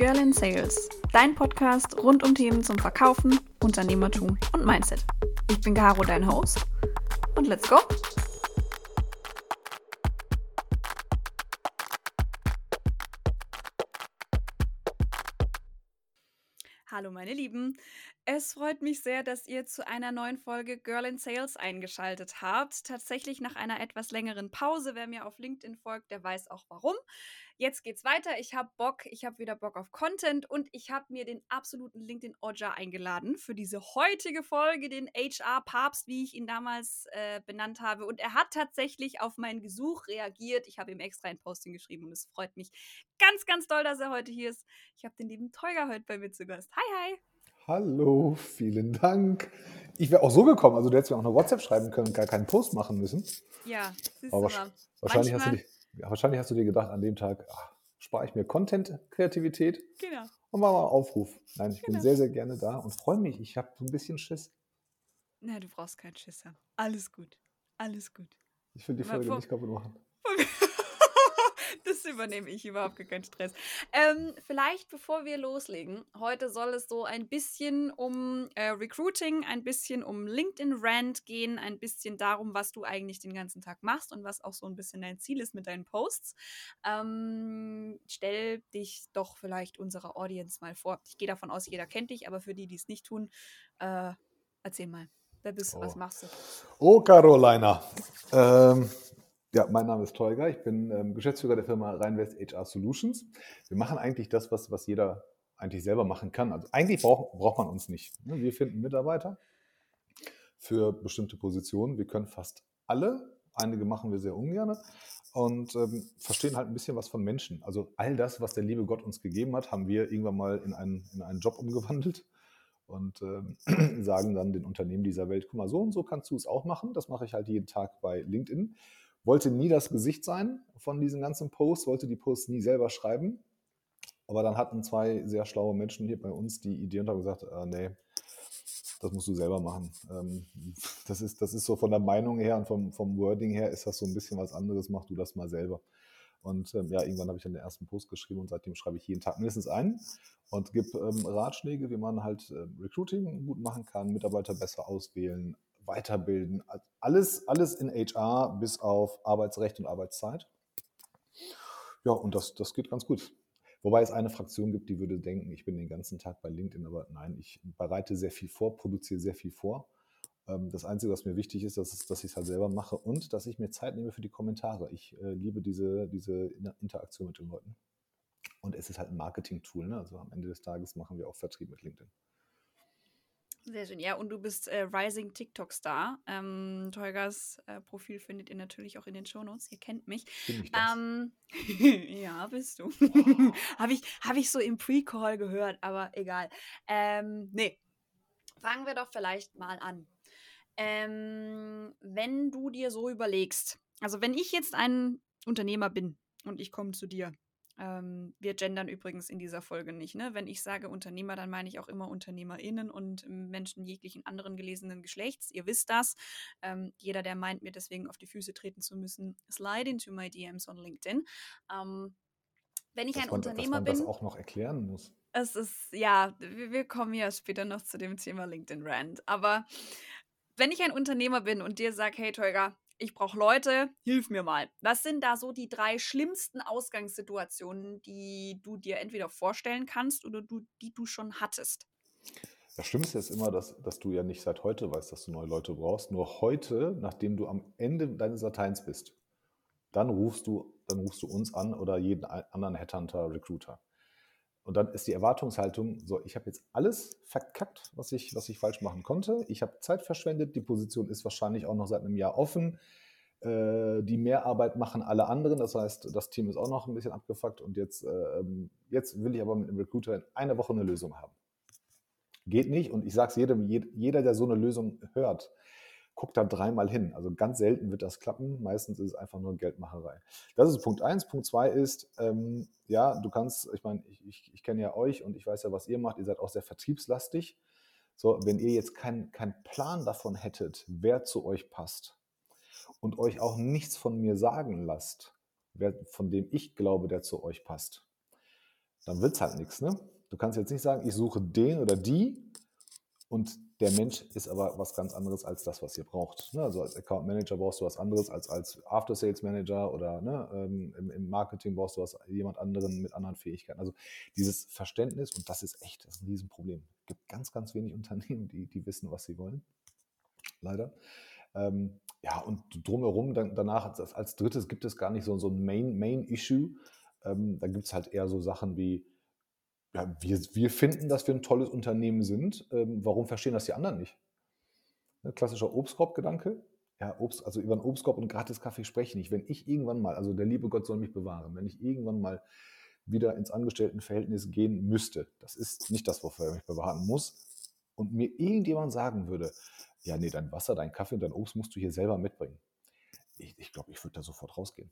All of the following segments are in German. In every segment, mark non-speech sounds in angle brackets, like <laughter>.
Girl in Sales, dein Podcast rund um Themen zum Verkaufen, Unternehmertum und Mindset. Ich bin Caro, dein Host. Und let's go! Hallo meine Lieben, es freut mich sehr, dass ihr zu einer neuen Folge Girl in Sales eingeschaltet habt. Tatsächlich nach einer etwas längeren Pause. Wer mir auf LinkedIn folgt, der weiß auch warum. Jetzt geht's weiter. Ich habe Bock, ich habe wieder Bock auf Content und ich habe mir den absoluten LinkedIn Oja eingeladen für diese heutige Folge, den HR Papst, wie ich ihn damals äh, benannt habe. Und er hat tatsächlich auf mein Gesuch reagiert. Ich habe ihm extra ein Posting geschrieben und es freut mich ganz, ganz doll, dass er heute hier ist. Ich habe den lieben Teuger heute bei mir zu Gast. Hi, hi. Hallo, vielen Dank. Ich wäre auch so gekommen, also du hättest mir auch eine WhatsApp schreiben können und gar keinen Post machen müssen. Ja, siehst Aber du. Wahrscheinlich hast, du dir, wahrscheinlich hast du dir gedacht, an dem Tag ach, spare ich mir Content-Kreativität genau. und mache mal Aufruf. Nein, ich genau. bin sehr, sehr gerne da und freue mich. Ich habe so ein bisschen Schiss. Na, du brauchst keinen Schiss haben. Alles gut. Alles gut. Ich will die Folge nicht kaputt machen. <laughs> Das übernehme ich überhaupt keinen Stress. Ähm, vielleicht bevor wir loslegen, heute soll es so ein bisschen um äh, Recruiting, ein bisschen um LinkedIn Rant gehen, ein bisschen darum, was du eigentlich den ganzen Tag machst und was auch so ein bisschen dein Ziel ist mit deinen Posts. Ähm, stell dich doch vielleicht unserer Audience mal vor. Ich gehe davon aus, jeder kennt dich, aber für die, die es nicht tun, äh, erzähl mal. Wer bist du? Oh. Was machst du? Oh, Carolina. Ähm, ja, mein Name ist Tolga. Ich bin ähm, Geschäftsführer der Firma Rheinwest HR Solutions. Wir machen eigentlich das, was, was jeder eigentlich selber machen kann. Also eigentlich brauch, braucht man uns nicht. Ne? Wir finden Mitarbeiter für bestimmte Positionen. Wir können fast alle. Einige machen wir sehr ungern und ähm, verstehen halt ein bisschen was von Menschen. Also all das, was der liebe Gott uns gegeben hat, haben wir irgendwann mal in einen, in einen Job umgewandelt und ähm, <clears throat> sagen dann den Unternehmen dieser Welt, guck mal, so und so kannst du es auch machen. Das mache ich halt jeden Tag bei LinkedIn wollte nie das Gesicht sein von diesen ganzen Posts, wollte die Posts nie selber schreiben. Aber dann hatten zwei sehr schlaue Menschen hier bei uns die Idee und haben gesagt, äh, nee, das musst du selber machen. Ähm, <laughs> das, ist, das ist so von der Meinung her und vom, vom Wording her ist das so ein bisschen was anderes, mach du das mal selber. Und ähm, ja, irgendwann habe ich dann den ersten Post geschrieben und seitdem schreibe ich jeden Tag mindestens einen und gebe ähm, Ratschläge, wie man halt äh, Recruiting gut machen kann, Mitarbeiter besser auswählen, weiterbilden. Alles, alles in HR bis auf Arbeitsrecht und Arbeitszeit. Ja, und das, das geht ganz gut. Wobei es eine Fraktion gibt, die würde denken, ich bin den ganzen Tag bei LinkedIn, aber nein, ich bereite sehr viel vor, produziere sehr viel vor. Ähm, das Einzige, was mir wichtig ist, dass, dass ich es halt selber mache und dass ich mir Zeit nehme für die Kommentare. Ich äh, liebe diese, diese Interaktion mit den Leuten. Und es ist halt ein Marketing-Tool. Ne? Also am Ende des Tages machen wir auch Vertrieb mit LinkedIn. Sehr schön. Ja, und du bist äh, Rising TikTok-Star. Ähm, Tolgas äh, Profil findet ihr natürlich auch in den Shownotes. Ihr kennt mich. Bin ich das? Ähm, <laughs> ja, bist du. <laughs> Habe ich, hab ich so im Pre-Call gehört, aber egal. Ähm, nee. Fangen wir doch vielleicht mal an. Ähm, wenn du dir so überlegst, also wenn ich jetzt ein Unternehmer bin und ich komme zu dir ähm, wir gendern übrigens in dieser Folge nicht. Ne? Wenn ich sage Unternehmer, dann meine ich auch immer UnternehmerInnen und Menschen jeglichen anderen gelesenen Geschlechts. Ihr wisst das. Ähm, jeder, der meint, mir deswegen auf die Füße treten zu müssen, slide into my DMs on LinkedIn. Ähm, wenn ich dass ein man, Unternehmer dass man bin. das auch noch erklären muss. Es ist, ja, wir, wir kommen ja später noch zu dem Thema LinkedIn Rand. Aber wenn ich ein Unternehmer bin und dir sage, hey Tolga, ich brauche Leute, hilf mir mal. Was sind da so die drei schlimmsten Ausgangssituationen, die du dir entweder vorstellen kannst oder du, die du schon hattest? Das Schlimmste ist immer, dass, dass du ja nicht seit heute weißt, dass du neue Leute brauchst. Nur heute, nachdem du am Ende deines Lateins bist, dann rufst du, dann rufst du uns an oder jeden anderen Headhunter, Recruiter. Und dann ist die Erwartungshaltung so, ich habe jetzt alles verkackt, was ich, was ich falsch machen konnte. Ich habe Zeit verschwendet, die Position ist wahrscheinlich auch noch seit einem Jahr offen. Äh, die Mehrarbeit machen alle anderen, das heißt, das Team ist auch noch ein bisschen abgefuckt und jetzt, äh, jetzt will ich aber mit dem Recruiter in einer Woche eine Lösung haben. Geht nicht und ich sage es jedem, jeder, der so eine Lösung hört, guck da dreimal hin. Also ganz selten wird das klappen. Meistens ist es einfach nur Geldmacherei. Das ist Punkt eins. Punkt zwei ist, ähm, ja, du kannst, ich meine, ich, ich, ich kenne ja euch und ich weiß ja, was ihr macht. Ihr seid auch sehr vertriebslastig. So, wenn ihr jetzt keinen kein Plan davon hättet, wer zu euch passt und euch auch nichts von mir sagen lasst, wer, von dem ich glaube, der zu euch passt, dann wird es halt nichts. Ne? Du kannst jetzt nicht sagen, ich suche den oder die und der Mensch ist aber was ganz anderes als das, was ihr braucht. Ne? Also als Account Manager brauchst du was anderes als als After Sales Manager oder ne, ähm, im, im, Marketing brauchst du was jemand anderen mit anderen Fähigkeiten. Also dieses Verständnis und das ist echt das ist ein Riesenproblem. Es gibt ganz, ganz wenig Unternehmen, die, die wissen, was sie wollen. Leider. Ähm, ja, und drumherum dann, danach als, als drittes gibt es gar nicht so, so ein Main, Main. Ähm, da gibt es halt eher so Sachen wie, ja, wir, wir finden, dass wir ein tolles Unternehmen sind. Ähm, warum verstehen das die anderen nicht? Ne, klassischer Obstkorb-Gedanke. Ja, Obst, also über einen Obstkorb und gratis Kaffee spreche ich nicht. Wenn ich irgendwann mal, also der liebe Gott soll mich bewahren, wenn ich irgendwann mal wieder ins Angestelltenverhältnis gehen müsste, das ist nicht das, wofür er mich bewahren muss, und mir irgendjemand sagen würde, ja, nee, dein Wasser, dein Kaffee und dein Obst musst du hier selber mitbringen. Ich glaube, ich, glaub, ich würde da sofort rausgehen.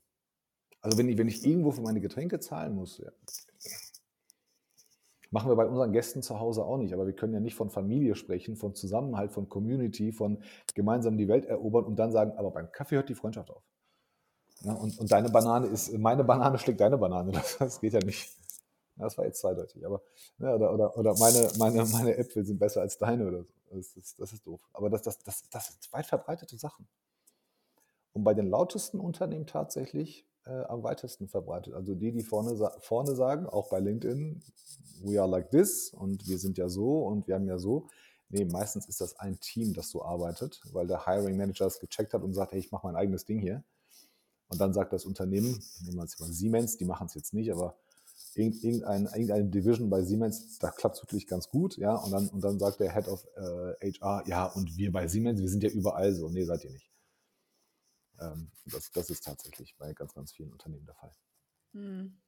Also wenn ich, wenn ich irgendwo für meine Getränke zahlen muss, ja, Machen wir bei unseren Gästen zu Hause auch nicht, aber wir können ja nicht von Familie sprechen, von Zusammenhalt, von Community, von gemeinsam die Welt erobern und dann sagen, aber beim Kaffee hört die Freundschaft auf. Ja, und, und, deine Banane ist, meine Banane schlägt deine Banane. <laughs> Das, das geht ja nicht. Das war jetzt zweideutig. Aber, ja, oder, oder, oder meine, meine, meine Äpfel sind besser als deine oder so. Das ist, das ist doof. Aber das, das, das, das sind weit verbreitete Sachen. Und bei den lautesten Unternehmen tatsächlich äh, am weitesten verbreitet. Also die, die vorne, vorne sagen, auch bei LinkedIn, we are like this und wir sind ja so und wir haben ja so. Nee, meistens ist das ein Team, das so arbeitet, weil der Hiring Manager es gecheckt hat und sagt, hey, ich mache mein eigenes Ding hier. Und dann sagt das Unternehmen, nehmen wir jetzt mal Siemens, die machen es jetzt nicht, aber irgendein, irgendeine Division bei Siemens, da klappt es wirklich ganz gut, ja, und dann, und dann sagt der Head of äh, HR, ja, und wir bei Siemens, wir sind ja überall so. Nee, seid ihr nicht. Ähm, das, das ist tatsächlich bei ganz, ganz vielen Unternehmen der Fall. Hm.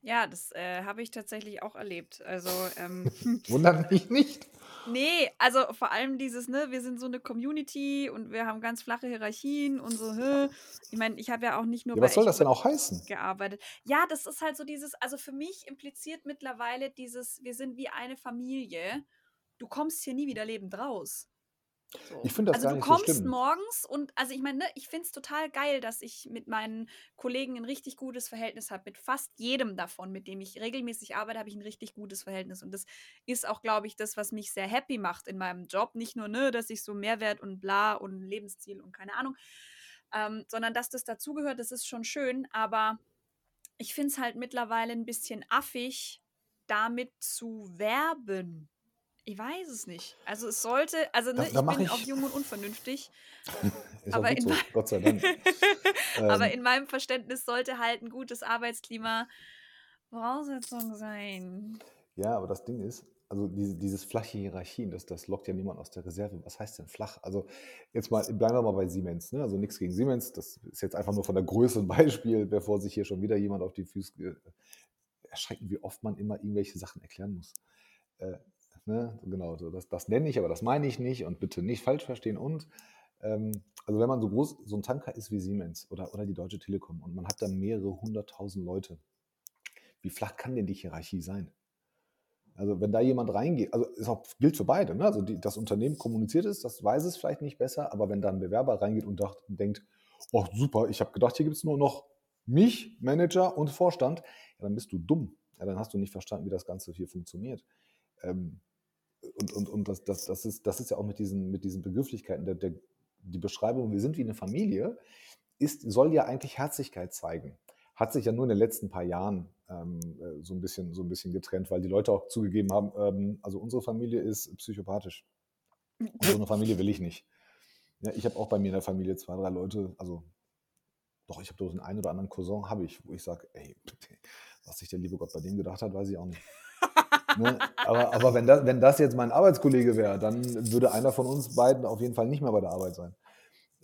Ja, das äh, habe ich tatsächlich auch erlebt. Also ähm, <laughs> wundert mich nicht. Nee, also vor allem dieses, ne, wir sind so eine Community und wir haben ganz flache Hierarchien und so, hä. Ich meine, ich habe ja auch nicht nur ja, was soll das denn auch heißen? gearbeitet. Ja, das ist halt so dieses, also für mich impliziert mittlerweile dieses, wir sind wie eine Familie. Du kommst hier nie wieder lebend raus. So. Ich finde das also gar du nicht kommst so schlimm. morgens und also ich meine, ne, ich finde es total geil, dass ich mit meinen Kollegen ein richtig gutes Verhältnis habe. Mit fast jedem davon, mit dem ich regelmäßig arbeite, habe ich ein richtig gutes Verhältnis. Und das ist auch, glaube ich, das, was mich sehr happy macht in meinem Job. Nicht nur, ne, dass ich so Mehrwert und bla und Lebensziel und keine Ahnung, ähm, sondern dass das dazugehört, das ist schon schön. Aber ich finde es halt mittlerweile ein bisschen affig, damit zu werben. Ich weiß es nicht. Also es sollte, also ne, da, da ich bin ich... auch jung und unvernünftig. <laughs> aber, in so, Gott sei Dank. <laughs> aber ähm. in meinem Verständnis sollte halt ein gutes Arbeitsklima Voraussetzung sein. Ja, aber das Ding ist, also diese, dieses flache Hierarchien, das, das lockt ja niemand aus der Reserve. Was heißt denn flach? Also jetzt mal, bleiben wir mal bei Siemens. Ne? Also nichts gegen Siemens, das ist jetzt einfach nur von der Größe ein Beispiel, bevor sich hier schon wieder jemand auf die Füße erschrecken, wie oft man immer irgendwelche Sachen erklären muss. Äh, Ne? Genau, so das, das nenne ich, aber das meine ich nicht und bitte nicht falsch verstehen. Und ähm, also wenn man so groß, so ein Tanker ist wie Siemens oder, oder die Deutsche Telekom und man hat da mehrere hunderttausend Leute, wie flach kann denn die Hierarchie sein? Also wenn da jemand reingeht, also es gilt für beide, ne? also die, das Unternehmen kommuniziert es, das weiß es vielleicht nicht besser, aber wenn da ein Bewerber reingeht und dacht, denkt, oh super, ich habe gedacht, hier gibt es nur noch mich, Manager und Vorstand, ja, dann bist du dumm. Ja, dann hast du nicht verstanden, wie das Ganze hier funktioniert. Ähm, und, und, und das, das, das, ist, das ist ja auch mit diesen, mit diesen Begrifflichkeiten, der, der, die Beschreibung, wir sind wie eine Familie, ist, soll ja eigentlich Herzlichkeit zeigen. Hat sich ja nur in den letzten paar Jahren ähm, äh, so, ein bisschen, so ein bisschen getrennt, weil die Leute auch zugegeben haben, ähm, also unsere Familie ist psychopathisch. Und so eine Familie will ich nicht. Ja, ich habe auch bei mir in der Familie zwei, drei Leute, also doch, ich habe doch den einen oder anderen Cousin, habe ich, wo ich sage, ey, <laughs> was sich der liebe Gott bei dem gedacht hat, weiß ich auch nicht. <laughs> Ne? Aber, aber wenn, das, wenn das jetzt mein Arbeitskollege wäre, dann würde einer von uns beiden auf jeden Fall nicht mehr bei der Arbeit sein.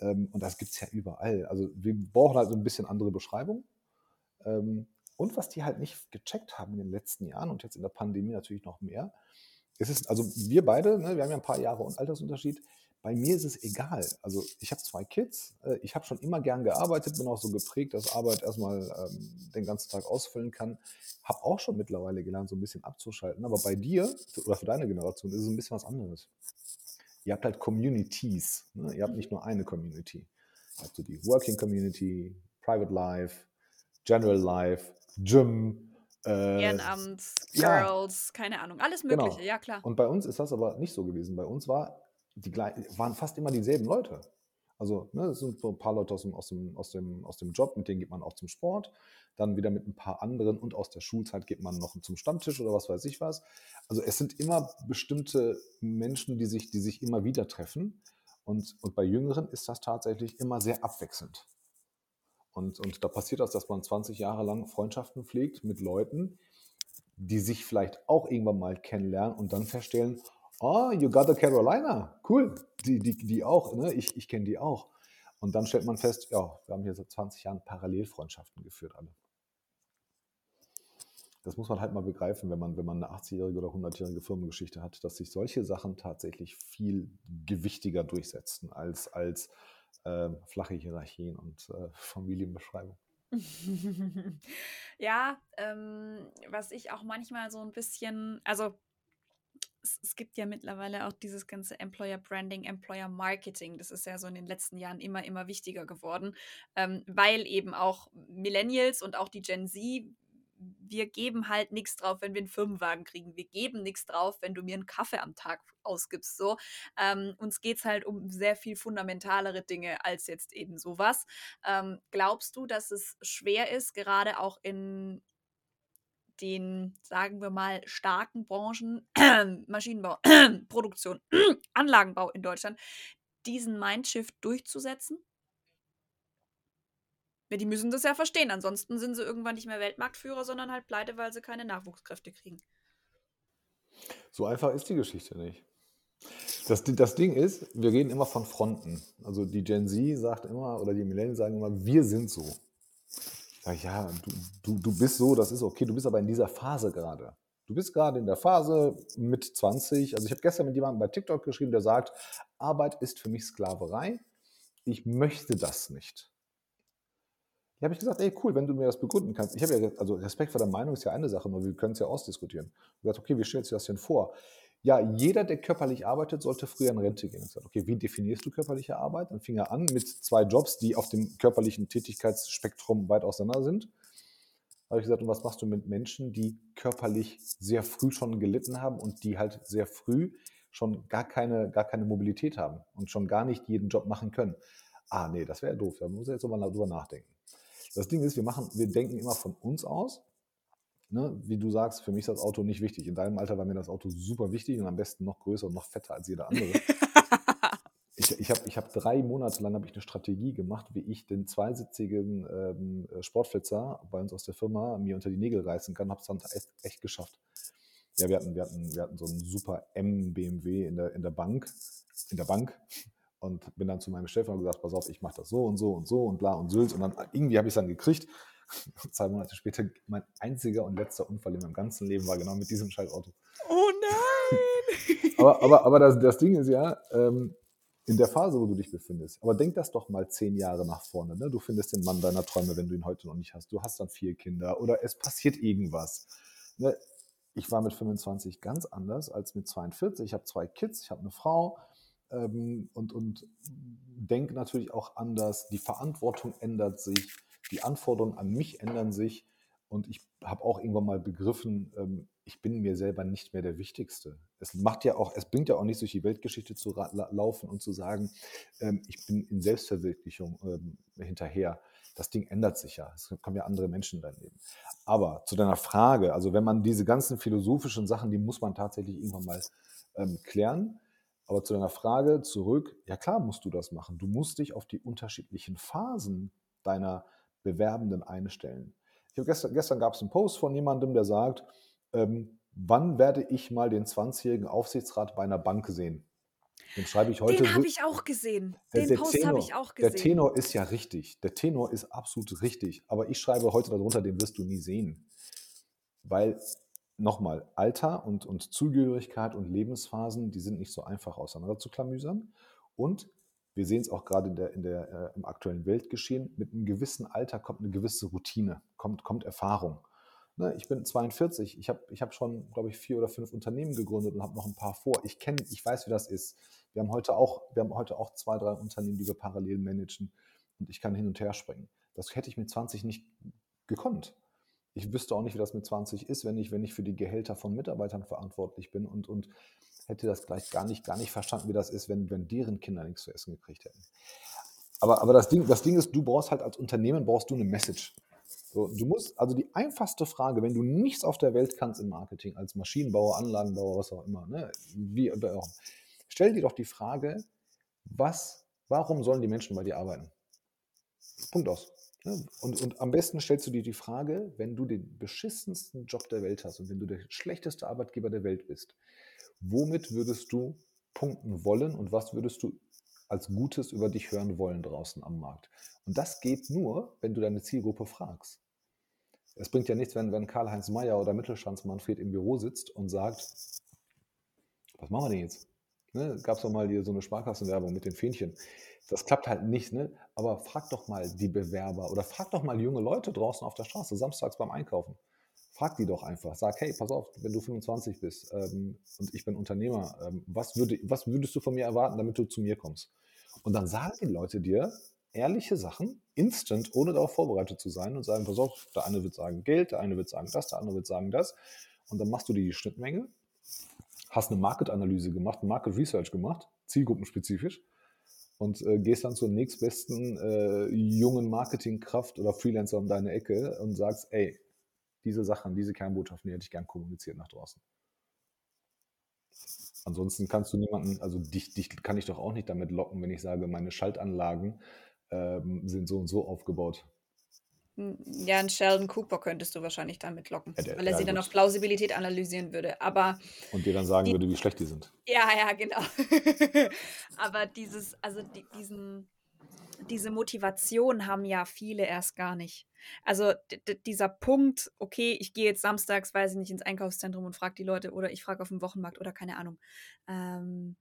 Ähm, und das gibt es ja überall. Also wir brauchen halt so ein bisschen andere Beschreibung. Ähm, und was die halt nicht gecheckt haben in den letzten Jahren und jetzt in der Pandemie natürlich noch mehr, ist es, also wir beide, ne, wir haben ja ein paar Jahre Altersunterschied, bei mir ist es egal. Also ich habe zwei Kids, äh, ich habe schon immer gern gearbeitet, bin auch so geprägt, dass Arbeit erstmal ähm, den ganzen Tag ausfüllen kann. Habe auch schon mittlerweile gelernt, so ein bisschen abzuschalten. Aber bei dir oder für deine Generation ist es ein bisschen was anderes. Ihr habt halt Communities. Ne? Ihr habt nicht nur eine Community. Ihr habt so die Working Community, Private Life, General Life, Gym, Äh, Ehrenamt, ja, Girls, keine Ahnung, alles genau. Mögliche, ja klar. Und bei uns ist das aber nicht so gewesen. Bei uns war die, waren fast immer dieselben Leute. Also ne, es sind so ein paar Leute aus dem, aus, dem, aus, dem, aus dem Job, mit denen geht man auch zum Sport. Dann wieder mit ein paar anderen und aus der Schulzeit geht man noch zum Stammtisch oder was weiß ich was. Also es sind immer bestimmte Menschen, die sich, die sich immer wieder treffen. Und, und bei Jüngeren ist das tatsächlich immer sehr abwechselnd. Und, und da passiert das, dass man 20 Jahre lang Freundschaften pflegt mit Leuten, die sich vielleicht auch irgendwann mal kennenlernen und dann feststellen, oh, you got a Carolina, cool, die, die, die auch, ne? ich, ich kenne die auch. Und dann stellt man fest, ja, wir haben hier seit 20 Jahren Parallelfreundschaften geführt alle. Das muss man halt mal begreifen, wenn man, wenn man eine 80-jährige oder 100-jährige Firmengeschichte hat, dass sich solche Sachen tatsächlich viel gewichtiger durchsetzen als, als äh, flache Hierarchien und äh, Familienbeschreibung. <laughs> ja, ähm, was ich auch manchmal so ein bisschen, also es, es, gibt ja mittlerweile auch dieses ganze Employer Branding, Employer Marketing. Das ist ja so in den letzten Jahren immer, immer wichtiger geworden, ähm, weil eben auch Millennials und auch die Gen Z wir geben halt nichts drauf, wenn wir einen Firmenwagen kriegen. Wir geben nichts drauf, wenn du mir einen Kaffee am Tag ausgibst. So. Ähm, uns geht es halt um sehr viel fundamentalere Dinge als jetzt eben sowas. Ähm, glaubst du, dass es schwer ist, gerade auch in den, sagen wir mal, starken Branchen, <clears throat> Maschinenbau, <clears throat> Produktion, <clears throat> Anlagenbau in Deutschland, diesen Mindshift durchzusetzen? Ja, die müssen das ja verstehen. Ansonsten sind sie irgendwann nicht mehr Weltmarktführer, sondern halt pleite, weil sie keine Nachwuchskräfte kriegen. So einfach ist die Geschichte nicht. Das, das Ding ist, wir reden immer von Fronten. Also die Gen Z sagt immer, oder die Millennials sagen immer, wir sind so. Sag ja, du, du, du bist so, das ist okay, du bist aber in dieser Phase gerade. Du bist gerade in der Phase mit 20. Also ich habe gestern mit jemandem bei TikTok geschrieben, der sagt, Arbeit ist für mich Sklaverei. Ich möchte das nicht. Da habe ich gesagt, ey, cool, wenn du mir das begründen kannst. Ich habe ja, also Respekt vor der Meinung ist ja eine Sache, nur wir können es ja ausdiskutieren. Habe gesagt, okay, wie stellst du das denn vor? Ja, jeder, der körperlich arbeitet, sollte früher in Rente gehen. Ich okay, wie definierst du körperliche Arbeit? Dann fing er an mit zwei Jobs, die auf dem körperlichen Tätigkeitsspektrum weit auseinander sind. Da habe ich gesagt, und was machst du mit Menschen, die körperlich sehr früh schon gelitten haben und die halt sehr früh schon gar keine, gar keine Mobilität haben und schon gar nicht jeden Job machen können? Ah, nee, das wäre doof. Da muss er jetzt drüber nachdenken. Das Ding ist, wir machen, wir denken immer von uns aus. Ne? Wie du sagst, für mich ist das Auto nicht wichtig. In deinem Alter war mir das Auto super wichtig und am besten noch größer und noch fetter als jeder andere. <laughs> ich ich habe ich hab drei Monate lang ich eine Strategie gemacht, wie ich den zweisitzigen ähm, Sportflitzer bei uns aus der Firma mir unter die Nägel reißen kann. Habe es dann echt, echt geschafft. Ja, wir hatten, wir, hatten, wir hatten so einen super M-BMW in der, in der Bank, in der Bank und bin dann zu meinem Chef und gesagt, pass auf, ich mache das so und so und so und bla und Sülz. Und dann irgendwie habe ich es dann gekriegt. <laughs> Zwei Monate später, mein einziger und letzter Unfall in meinem ganzen Leben war genau mit diesem Scheißauto. Oh nein! <laughs> aber aber, aber das, das Ding ist ja, ähm, in der Phase, wo du dich befindest, aber denk das doch mal zehn Jahre nach vorne. Ne? Du findest den Mann deiner Träume, wenn du ihn heute noch nicht hast. Du hast dann vier Kinder oder es passiert irgendwas. Ne? Ich war mit 25 ganz anders als mit 42. Ich habe zwei Kids, ich habe eine Frau ähm, und, und denke natürlich auch anders. Die Verantwortung ändert sich, die Anforderungen an mich ändern sich und ich habe auch irgendwann mal begriffen, ähm, ich bin mir selber nicht mehr der Wichtigste. Es macht ja auch, es bringt ja auch nicht durch die Weltgeschichte zu laufen und zu sagen, ähm, ich bin in Selbstverwirklichung ähm, hinterher. Das Ding ändert sich ja. Es kommen ja andere Menschen Leben. Aber zu deiner Frage, also wenn man diese ganzen philosophischen Sachen, die muss man tatsächlich irgendwann mal klären. Aber zu deiner Frage zurück, ja klar musst du das machen. Du musst dich auf die unterschiedlichen Phasen deiner Bewerbenden einstellen. Gestern, gestern gab es einen Post von jemandem, der sagt, ähm, wann werde ich mal den 20-jährigen Aufsichtsrat bei einer Bank sehen? Den schreibe ich heute. Den habe ich auch gesehen. Den der, Post habe ich auch gesehen. Der Tenor ist ja richtig. Der Tenor ist absolut richtig. Aber ich schreibe heute darunter, den wirst du nie sehen. Weil nochmal, Alter und, und Zugehörigkeit und Lebensphasen, die sind nicht so einfach auseinander zu klamüsern. Und wir sehen es auch gerade in der, in der, äh, im aktuellen Weltgeschehen, mit einem gewissen Alter kommt eine gewisse Routine, kommt, kommt Erfahrung. Ne, ich bin 42, ich habe ich hab schon, glaube ich, vier oder fünf Unternehmen gegründet und habe noch ein paar vor. Ich kenne, ich weiß, wie das ist. Wir haben, heute auch, wir haben heute auch zwei, drei Unternehmen, die wir parallel managen und ich kann hin und her springen. Das hätte ich mit 20 nicht gekonnt. Ich wüsste auch nicht, wie das mit 20 ist, wenn ich, wenn ich für die Gehälter von Mitarbeitern verantwortlich bin und, und hätte das gleich gar nicht, gar nicht verstanden, wie das ist, wenn, wenn deren Kinder nichts zu essen gekriegt hätten. Aber, aber das, Ding, das Ding ist, du brauchst halt als Unternehmen brauchst du eine Message. So, du musst, also die einfachste Frage, wenn du nichts auf der Welt kannst im Marketing, als Maschinenbauer, Anlagenbauer, was auch immer, ne, wie, auch, stell dir doch die Frage, was, warum sollen die Menschen bei dir arbeiten? Punkt aus. Und, und am besten stellst du dir die Frage, wenn du den beschissensten Job der Welt hast und wenn du der schlechteste Arbeitgeber der Welt bist, womit würdest du punkten wollen und was würdest du als Gutes über dich hören wollen draußen am Markt? Und das geht nur, wenn du deine Zielgruppe fragst. Es bringt ja nichts, wenn, wenn Karl-Heinz Mayer oder Mittelstands Manfred im Büro sitzt und sagt, was machen wir denn jetzt? Ne, Gab doch mal hier so eine Sparkassenwerbung mit den Fähnchen. Das klappt halt nicht, ne? aber frag doch mal die Bewerber oder frag doch mal junge Leute draußen auf der Straße, samstags beim Einkaufen. Frag die doch einfach. Sag, hey, pass auf, wenn du 25 bist ähm, und ich bin Unternehmer, ähm, was, würde, was würdest du von mir erwarten, damit du zu mir kommst? Und dann sagen die Leute dir, ehrliche Sachen, instant, ohne darauf vorbereitet zu sein und sagen, pass auf, der eine wird sagen Geld, der eine wird sagen das, der andere wird sagen das. Und dann machst du die Schnittmenge, hast eine Market-Analyse gemacht, ein Market Research gemacht, zielgruppenspezifisch und äh, gehst dann zur nächstbesten äh, jungen Marketingkraft oder Freelancer um deine Ecke und sagst, ey, diese Sachen, diese Kernbotschaften, die hätte ich gern kommuniziert nach draußen. Ansonsten kannst du niemanden, also dich, dich kann ich doch auch nicht damit locken, wenn ich sage, meine Schaltanlagen ähm, sind so und so aufgebaut. Ja, einen Sheldon Cooper könntest du wahrscheinlich damit locken, ja, der, weil er ja, sie dann auf Plausibilität analysieren würde. Aber und dir dann sagen die, würde, wie schlecht die sind. Ja, ja, genau. <laughs> aber dieses, also die, diesen, diese Motivation haben ja viele erst gar nicht. Also dieser Punkt, okay, ich gehe jetzt samstags, weiß ich nicht, ins Einkaufszentrum und frage die Leute oder ich frage auf dem Wochenmarkt oder keine Ahnung. Ähm,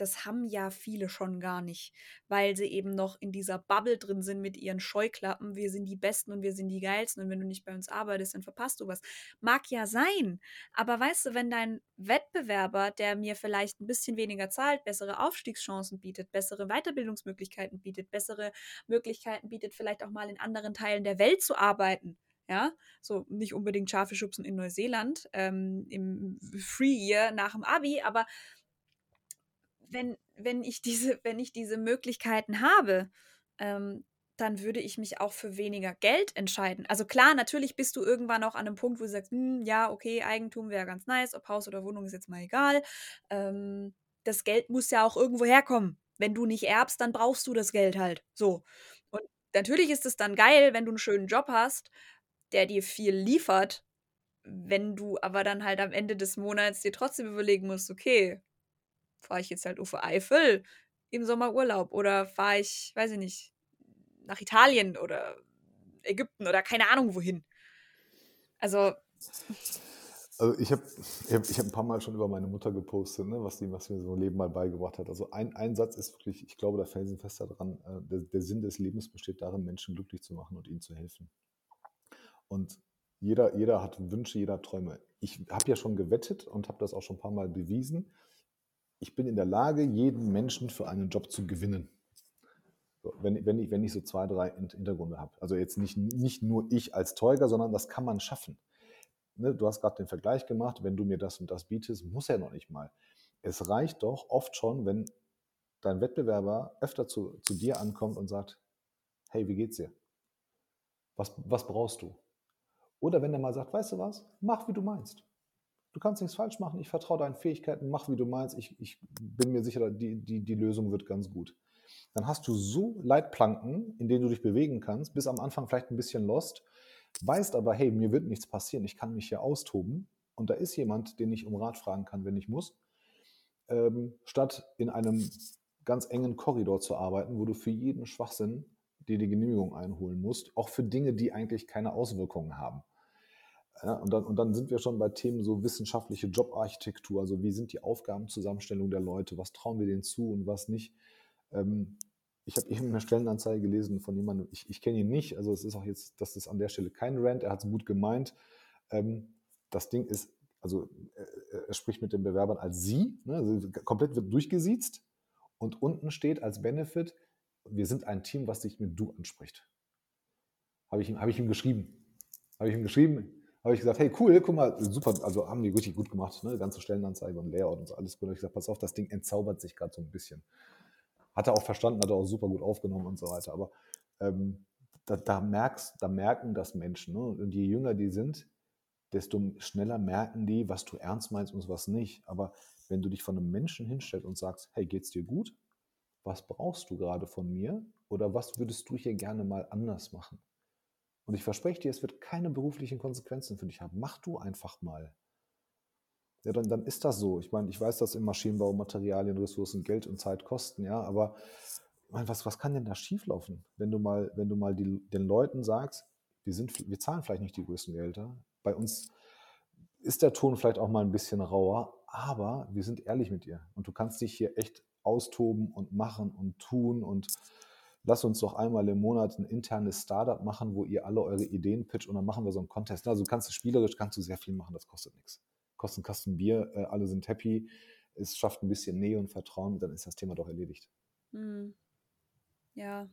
das haben ja viele schon gar nicht, weil sie eben noch in dieser Bubble drin sind mit ihren Scheuklappen. Wir sind die Besten und wir sind die Geilsten und wenn du nicht bei uns arbeitest, dann verpasst du was. Mag ja sein, aber weißt du, wenn dein Wettbewerber, der mir vielleicht ein bisschen weniger zahlt, bessere Aufstiegschancen bietet, bessere Weiterbildungsmöglichkeiten bietet, bessere Möglichkeiten bietet, vielleicht auch mal in anderen Teilen der Welt zu arbeiten, ja, so nicht unbedingt Schafe schubsen in Neuseeland ähm, im Free Year nach dem Abi, aber wenn, wenn, ich, diese, <laughs> wenn ich diese Möglichkeiten habe, ähm, dann würde ich mich auch für weniger Geld entscheiden. Also klar, natürlich bist du irgendwann auch an einem Punkt, wo du sagst, hm, ja, okay, Eigentum wäre ganz nice, ob Haus oder Wohnung ist jetzt mal egal. Ähm, das Geld muss ja auch irgendwo herkommen. Wenn du nicht erbst, dann brauchst du das Geld halt. So. Und natürlich ist es dann geil, wenn du einen schönen Job hast, der dir viel liefert, wenn du aber dann halt am Ende des Monats dir trotzdem überlegen musst, okay, fahre ich jetzt halt Ufer Eifel im Sommerurlaub oder fahre ich, weiß ich nicht, nach Italien oder Ägypten oder keine Ahnung wohin. Also. Also ich habe ich hab, ich hab ein paar Mal schon über meine Mutter gepostet, ne, was, die, was mir so ein Leben mal beigebracht hat. Also ein, ein Satz ist wirklich, ich glaube da felsenfest daran, äh, der, der Sinn des Lebens besteht darin, Menschen glücklich zu machen und ihnen zu helfen. Und jeder, jeder hat Wünsche, jeder hat Träume. Ich habe ja schon gewettet und habe das auch schon ein paar Mal bewiesen ich bin in der Lage, jeden Menschen für einen Job zu gewinnen. So, wenn, wenn, ich, wenn ich so zwei, drei Hintergründe habe. Also jetzt nicht, nicht nur ich als Teuger, sondern das kann man schaffen. Ne, du hast gerade den Vergleich gemacht, wenn du mir das und das bietest, muss er noch nicht mal. Es reicht doch oft schon, wenn dein Wettbewerber öfter zu, zu dir ankommt und sagt, hey, wie geht's dir? Was, was brauchst du? Oder wenn er mal sagt, weißt du was, mach wie du meinst du kannst nichts falsch machen, ich vertraue deinen Fähigkeiten, mach wie du meinst, ich, ich bin mir sicher, die, die, die Lösung wird ganz gut. Dann hast du so Leitplanken, in denen du dich bewegen kannst, bis am Anfang vielleicht ein bisschen lost, weißt aber, hey, mir wird nichts passieren, ich kann mich hier austoben und da ist jemand, den ich um Rat fragen kann, wenn ich muss, ähm, statt in einem ganz engen Korridor zu arbeiten, wo du für jeden Schwachsinn dir die Genehmigung einholen musst, auch für Dinge, die eigentlich keine Auswirkungen haben. Ja, und, dann, und dann sind wir schon bei Themen so wissenschaftliche Jobarchitektur, also wie sind die Aufgabenzusammenstellung der Leute, was trauen wir denen zu und was nicht. Ähm, ich habe eben eine Stellenanzeige gelesen von jemandem, ich, ich kenne ihn nicht, also es ist auch jetzt, das ist an der Stelle kein Rant, er hat es gut gemeint. Ähm, das Ding ist, also er, er, spricht mit den Bewerbern als Sie, ne, also komplett wird durchgesiezt und unten steht als Benefit, wir sind ein Team, was sich mit Du anspricht. Habe ich, hab ich ihm geschrieben. Habe ich ihm geschrieben, habe ich gesagt, hey cool, guck mal, super, also haben die richtig gut gemacht, ne? ganze Stellenanzeige und Layout und so, alles gut. habe ich gesagt, pass auf, das Ding entzaubert sich gerade so ein bisschen. Hat er auch verstanden, hat er auch super gut aufgenommen und so weiter. Aber ähm, da, da, merkst, da merken das Menschen. Ne? Und je jünger die sind, desto schneller merken die, was du ernst meinst und was nicht. Aber wenn du dich von einem Menschen hinstellst und sagst, hey, geht's dir gut? Was brauchst du gerade von mir? Oder was würdest du hier gerne mal anders machen? Und ich verspreche dir, es wird keine beruflichen Konsequenzen für dich haben. Mach du einfach mal. Ja, dann, dann ist das so. Ich meine, ich weiß, dass im Maschinenbau Materialien, Ressourcen, Geld und Zeit kosten, ja, aber meine, was, was kann denn da schieflaufen, wenn du mal, wenn du mal die, den Leuten sagst, wir, sind, wir zahlen vielleicht nicht die größten Gelder. Bei uns ist der Ton vielleicht auch mal ein bisschen rauer, aber wir sind ehrlich mit dir. Und du kannst dich hier echt austoben und machen und tun und lass uns doch einmal im Monat ein internes Startup machen, wo ihr alle eure Ideen pitcht und dann machen wir so einen Contest. Also kannst du spielerisch, kannst du sehr viel machen, das kostet nichts. Kostet einen Kasten Bier, äh, alle sind happy, es schafft ein bisschen Nähe und Vertrauen, dann ist das Thema doch erledigt. Hm. Ja,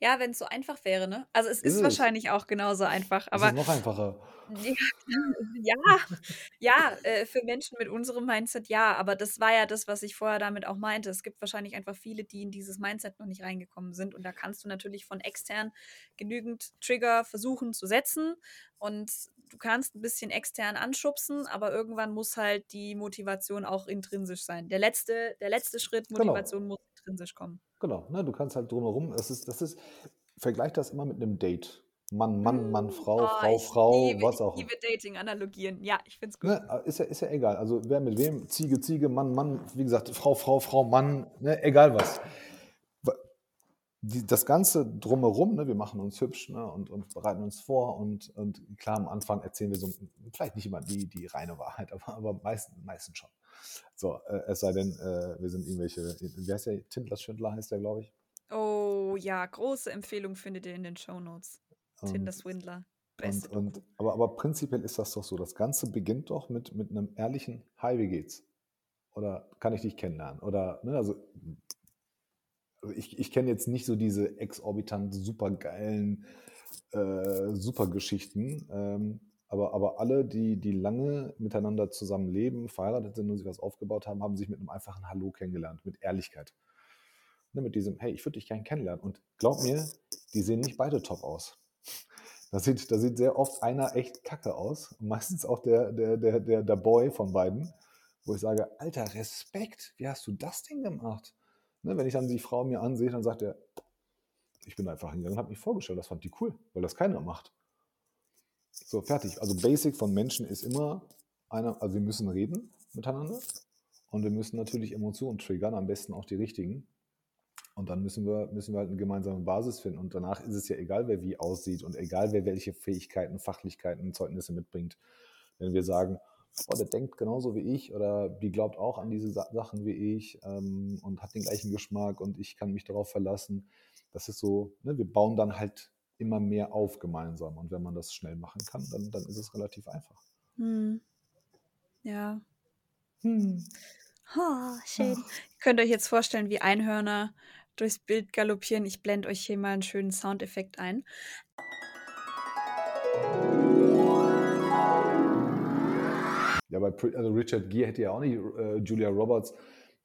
ja, wenn es so einfach wäre, ne? Also es ist, ist wahrscheinlich auch genauso einfach, aber. Es ist noch einfacher. <laughs> Ja, ja, äh, für Menschen mit unserem Mindset ja, aber das war ja das, was ich vorher damit auch meinte. Es gibt wahrscheinlich einfach viele, die in dieses Mindset noch nicht reingekommen sind. Und da kannst du natürlich von extern genügend Trigger versuchen zu setzen. Und du kannst ein bisschen extern anschubsen, aber irgendwann muss halt die Motivation auch intrinsisch sein. Der letzte, der letzte Schritt, genau. Motivation genau. muss intrinsisch kommen. Genau, ne, du kannst halt drumherum, das ist, das ist, vergleich das immer mit einem Date. Mann, Mann, Mann, hm, Frau, oh, Frau, Frau, liebe, was auch. Ich liebe Dating-Analogien. Ja, ich finde es gut. Ne, ist, ja, ist ja egal. Also wer mit wem, Ziege, Ziege, Mann, Mann, wie gesagt, Frau, Frau, Frau, Mann, ne, egal was. Die, das Ganze drumherum, ne, wir machen uns hübsch ne, und, und bereiten uns vor und, und klar, am Anfang erzählen wir so, vielleicht nicht immer die, die reine Wahrheit, <laughs> aber, aber meistens, meistens schon. So, äh, es sei denn, äh, wir sind irgendwelche, wie heißt der? Tindlers Schindler heißt der, glaube ich. Oh ja, große Empfehlung findet ihr in den Show Notes. Tinder Swindler. Beste und, und, aber, aber prinzipiell ist das doch so. Das Ganze beginnt doch mit, mit einem ehrlichen Hi, wie geht's? Oder kann ich dich kennenlernen? Oder, ne, also, also ich, ich kenne jetzt nicht so diese exorbitant supergeilen äh, Supergeschichten. Ähm, aber, aber alle, die, die lange miteinander zusammen leben, verheiratet sind und sich was aufgebaut haben, haben sich mit einem einfachen Hallo kennengelernt, mit Ehrlichkeit. Ne, mit diesem, hey, ich würde dich gerne kennenlernen. Und glaub mir, die sehen nicht beide top aus. Da sieht, da sieht sehr oft einer echt kacke aus. Meistens auch der, der, der, der, der Boy von beiden, wo ich sage, Alter, Respekt, wie hast du das denn gemacht? Ne, wenn ich dann die Frau mir ansehe, dann sagt er, ich bin einfach hingegangen und habe mich vorgestellt, das fand die cool, weil das keiner macht. So, fertig. Also Basic von Menschen ist immer einer, also wir müssen reden miteinander und wir müssen natürlich Emotionen triggern, am besten auch die richtigen. Und dann müssen wir, müssen wir halt eine gemeinsame Basis finden. Und danach ist es ja egal, wer wie aussieht und egal, wer welche Fähigkeiten, Fachlichkeiten, Zeugnisse mitbringt. Wenn wir sagen, oh, der denkt genauso wie ich oder die glaubt auch an diese Sachen wie ich ähm, und hat den gleichen Geschmack und ich kann mich darauf verlassen. Das ist so, ne, wir bauen dann halt immer mehr auf gemeinsam. Und wenn man das schnell machen kann, dann, dann ist es relativ einfach. Hm. Ja. Hm. Oh, schön. Ach. Ihr könnt euch jetzt vorstellen, wie Einhörner durchs Bild galoppieren. Ich blende euch hier mal einen schönen Soundeffekt ein. Ja, bei also Richard Gere hätte ja auch nicht äh, Julia Roberts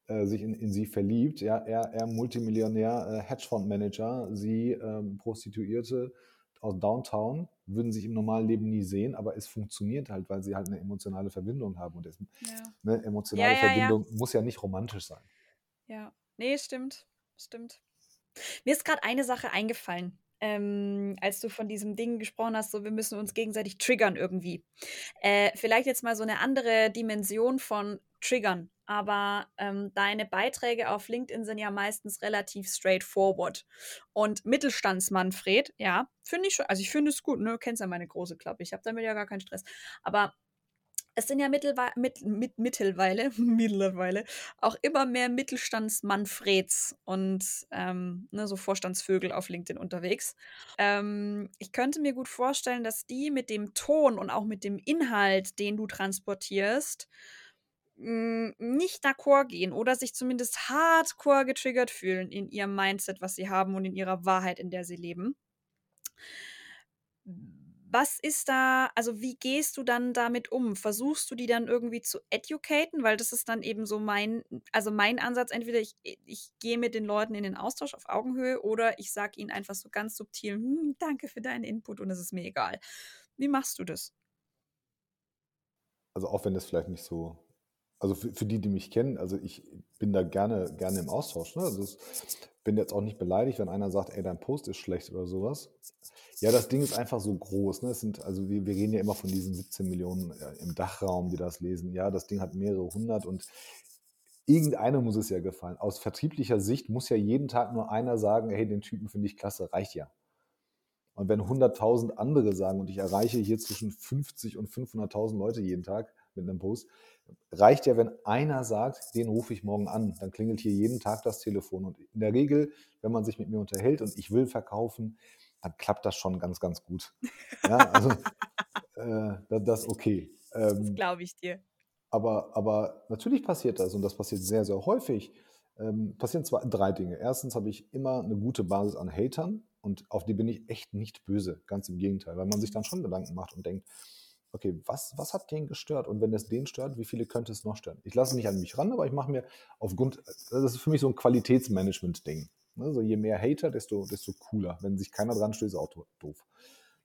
äh, sich in, in, sie verliebt. Ja, er, er Multimillionär, äh, Hedgefondsmanager, sie ähm, Prostituierte aus Downtown, würden sich im normalen Leben nie sehen, aber es funktioniert halt, weil sie halt eine emotionale Verbindung haben. Und es, ja. eine emotionale ja, ja, Verbindung muss ja nicht romantisch sein. Ja, nee, stimmt. Stimmt. Mir ist gerade eine Sache eingefallen. Ähm, als du von diesem Ding gesprochen hast, so wir müssen uns gegenseitig triggern irgendwie. Äh, vielleicht jetzt mal so eine andere Dimension von triggern aber ähm, deine Beiträge auf LinkedIn sind ja meistens relativ straightforward. Und Mittelstandsmanfred, ja, finde ich schon, also ich finde es gut, ne? Du kennst ja meine große Klappe, ich habe damit ja gar keinen Stress. Aber es sind ja mittelwe mit, mit, mittlerweile, <laughs> mittlerweile auch immer mehr Mittelstandsmanfreds und ähm, ne, so Vorstandsvögel auf LinkedIn unterwegs. Ähm, ich könnte mir gut vorstellen, dass die mit dem Ton und auch mit dem Inhalt, den du transportierst, hm, nicht d'accord gehen oder sich zumindest hardcore getriggert fühlen in ihrem Mindset, was sie haben und in ihrer Wahrheit, in der sie leben. Was ist da, also wie gehst du dann damit um? Versuchst du die dann irgendwie zu educaten? Weil das ist dann eben so mein, also mein Ansatz, entweder ich, ich gehe mit den Leuten in den Austausch auf Augenhöhe oder ich sage ihnen einfach so ganz subtil, hm, danke für deinen Input und es ist mir egal. Wie machst du das? Also auch wenn das vielleicht nicht so also für, für die, die mich kennen, also ich bin da gerne, gerne im Austausch. Ne? Also ich bin jetzt auch nicht beleidigt, wenn einer sagt, ey, dein Post ist schlecht oder sowas. Ja, das Ding ist einfach so groß. Ne? Es sind, also wir, wir reden ja immer von diesen 17 Millionen äh, im Dachraum, die das lesen. Ja, das Ding hat mehrere hundert und irgendeiner muss es ja gefallen. Aus vertrieblicher Sicht muss ja jeden Tag nur einer sagen, hey, den Typen finde ich klasse, reicht ja. Und wenn 100.000 andere sagen und ich erreiche hier zwischen 50 und 500.000 Leute jeden Tag mit einem Post, reicht ja, wenn einer sagt, den rufe ich morgen an. Dann klingelt hier jeden Tag das Telefon. Und in der Regel, wenn man sich mit mir unterhält und ich will verkaufen, dann klappt das schon ganz, ganz gut. Ja, also <laughs> äh, das ist okay. Ähm, das glaube ich dir. Aber, aber natürlich passiert das und das passiert sehr, sehr häufig. Ähm, passieren zwar drei Dinge. Erstens habe ich immer eine gute Basis an Hatern und auf die bin ich echt nicht böse. Ganz im Gegenteil, weil man sich dann schon Gedanken macht und denkt, okay, was, was hat den gestört? Und wenn es den stört, wie viele könnte es noch stören? Ich lasse nicht an mich ran, aber ich mache mir aufgrund, das ist für mich so ein Qualitätsmanagement-Ding. Also je mehr Hater, desto, desto cooler. Wenn sich keiner dran stößt, ist auch doof.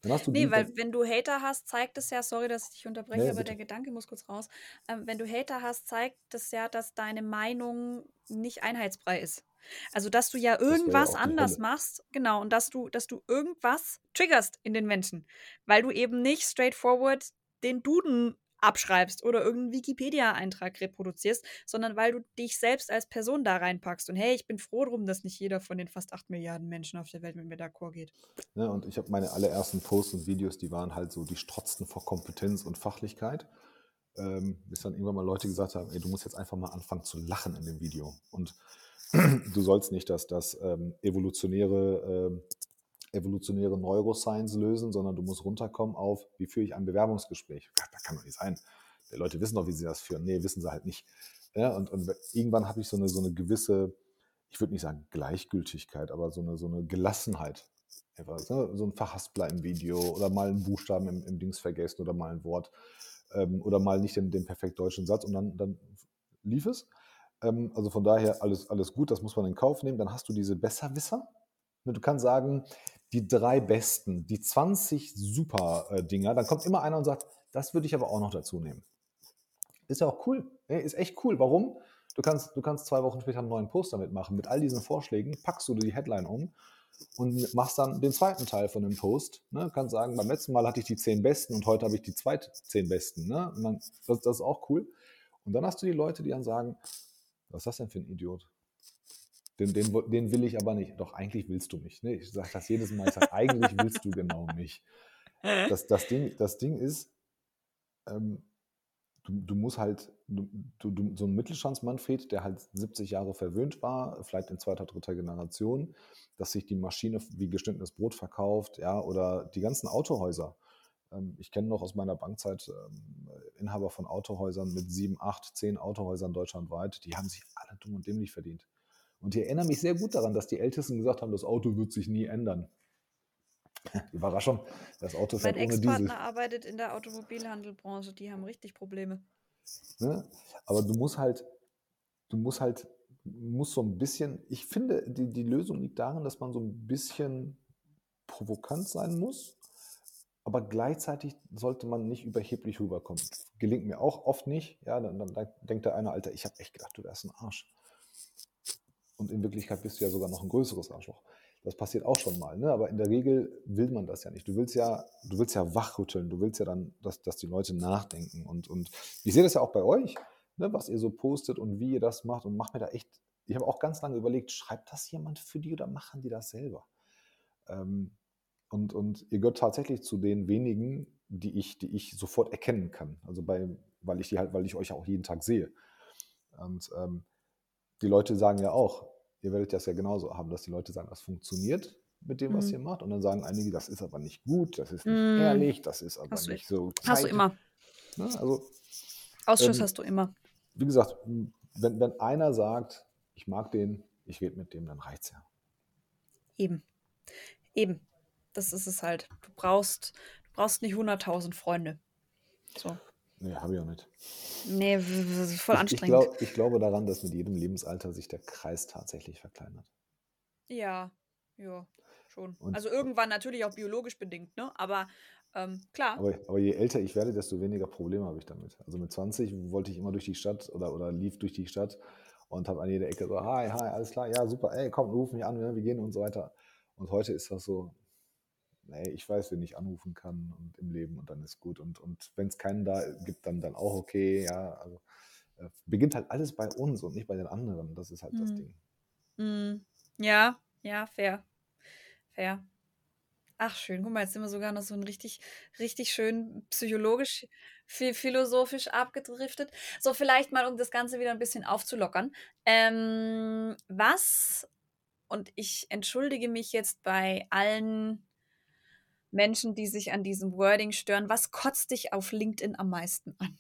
Dann hast du nee, weil wenn du Hater hast, zeigt es ja, sorry, dass ich dich unterbreche, nee, aber der Gedanke muss kurz raus. Ähm, wenn du Hater hast, zeigt es ja, dass deine Meinung nicht einheitsbrei ist. Also, dass du ja irgendwas ja anders machst, genau, und dass du, dass du irgendwas triggerst in den Menschen, weil du eben nicht straightforward den Duden abschreibst oder irgendeinen Wikipedia-Eintrag reproduzierst, sondern weil du dich selbst als Person da reinpackst. Und hey, ich bin froh drum, dass nicht jeder von den fast 8 Milliarden Menschen auf der Welt mit mir d'accord geht. Ja, und ich habe meine allerersten Posts und Videos, die waren halt so, die strotzten vor Kompetenz und Fachlichkeit. Ähm, bis dann irgendwann mal Leute gesagt haben, ey, du musst jetzt einfach mal anfangen zu lachen in dem Video. Und <clears throat> du sollst nicht dass das ähm, evolutionäre ähm, evolutionäre Neuroscience lösen, sondern du musst runterkommen auf, wie führe ich ein Bewerbungsgespräch? Das kann doch nicht sein. Die Leute wissen doch, wie sie das führen. Nee, wissen sie halt nicht. Ja, und, und irgendwann habe ich so eine, so eine gewisse, ich würde nicht sagen Gleichgültigkeit, aber so eine, so eine Gelassenheit. Etwas, ne? So ein Verhaspler im Video oder mal einen Buchstaben im, im Dings vergessen oder mal ein Wort ähm, oder mal nicht den, den perfekt deutschen Satz und dann, dann lief es. Ähm, also von daher alles, alles gut, das muss man in Kauf nehmen. Dann hast du diese Besserwisser. Du kannst sagen, die drei besten, die 20 Super-Dinger, dann kommt immer einer und sagt, das würde ich aber auch noch dazu nehmen. Ist ja auch cool. Ist echt cool. Warum? Du kannst, du kannst zwei Wochen später einen neuen Post damit machen. Mit all diesen Vorschlägen packst du die Headline um und machst dann den zweiten Teil von dem Post. Ne? Kannst sagen, beim letzten Mal hatte ich die zehn besten und heute habe ich die zweiten zehn besten. Ne? Und dann, das, das ist auch cool. Und dann hast du die Leute, die dann sagen, was ist das denn für ein Idiot? Den, den, den, will ich aber nicht. Doch, eigentlich willst du mich. Ne? Ich sage das jedes Mal. Ich sage, eigentlich willst du genau mich. Das, das, Ding, das Ding ist, ähm, du, du, musst halt, du, du, so ein Mittelstandsmanfred, der halt 70 Jahre verwöhnt war, vielleicht in zweiter, dritter Generation, dass sich die Maschine wie geschnittenes Brot verkauft, ja, oder die ganzen Autohäuser. Ähm, ich kenne noch aus meiner Bankzeit ähm, Inhaber von Autohäusern mit sieben, acht, zehn Autohäusern deutschlandweit, die haben sich alle dumm und dämlich verdient. Und ich erinnere mich sehr gut daran, dass die Ältesten gesagt haben, das Auto wird sich nie ändern. Überraschung, das Auto fährt mein ohne Diesel. Mein Ex-Partner arbeitet in der Automobilhandelbranche, die haben richtig Probleme. Ne? Aber du musst halt, du musst halt, musst so ein bisschen, ich finde, die, die Lösung liegt darin, dass man so ein bisschen provokant sein muss, aber gleichzeitig sollte man nicht überheblich rüberkommen. Gelingt mir auch oft nicht. Ja, dann, dann, dann denkt der eine, Alter, ich habe echt gedacht, du wärst ein Arsch. Und in Wirklichkeit bist du ja sogar noch ein größeres Arschloch. Das passiert auch schon mal, ne? aber in der Regel will man das ja nicht. Du willst ja, du willst ja wachrütteln, du willst ja dann, dass, dass die Leute nachdenken. Und, und ich sehe das ja auch bei euch, ne? was ihr so postet und wie ihr das macht und macht mir da echt, ich habe auch ganz lange überlegt, schreibt das jemand für die oder machen die das selber? Ähm, und, und ihr gehört tatsächlich zu den wenigen, die ich, die ich sofort erkennen kann. Also bei, weil ich die halt, weil ich euch auch jeden Tag sehe. Und ähm, die Leute sagen ja auch, ihr werdet das ja genauso haben, dass die Leute sagen, das funktioniert mit dem, was mhm. ihr macht. Und dann sagen einige, das ist aber nicht gut, das ist nicht mhm. ehrlich, das ist aber hast nicht so. Zeit. Hast du immer. Ne? Also, Ausschuss ähm, hast du immer. Wie gesagt, wenn, wenn einer sagt, ich mag den, ich rede mit dem, dann reicht es ja. Eben. Eben. Das ist es halt. Du brauchst, brauchst nicht 100.000 Freunde. So. Nee, habe ich auch nicht. Nee, voll ich, anstrengend. Ich, glaub, ich glaube daran, dass mit jedem Lebensalter sich der Kreis tatsächlich verkleinert. Ja, ja, schon. Und also irgendwann natürlich auch biologisch bedingt, ne? Aber ähm, klar. Aber, aber, je älter ich werde, desto weniger Probleme habe ich damit. Also mit 20 wollte ich immer durch die Stadt oder, oder lief durch die Stadt und habe an jeder Ecke so, hi, hi, alles klar, ja, super, ey, komm, ruf mich an, ne, wir gehen und so weiter. Und heute ist das so, ey, ich weiß, wen ich anrufen kann und im Leben und dann ist gut. Und, und wenn es keinen da gibt, dann, dann auch okay, ja. Also äh, beginnt halt alles bei uns und nicht bei den anderen. Das ist halt mhm. das Ding. Mhm. Ja, ja, fair. Fair. Ach, schön. Guck mal, jetzt sind wir sogar noch so ein richtig, richtig schön psychologisch, philosophisch abgedriftet. So, vielleicht mal, um das Ganze wieder ein bisschen aufzulockern. Ähm, was, und ich entschuldige mich jetzt bei allen Menschen, die sich an diesem Wording stören. Was kotzt dich auf LinkedIn am meisten an?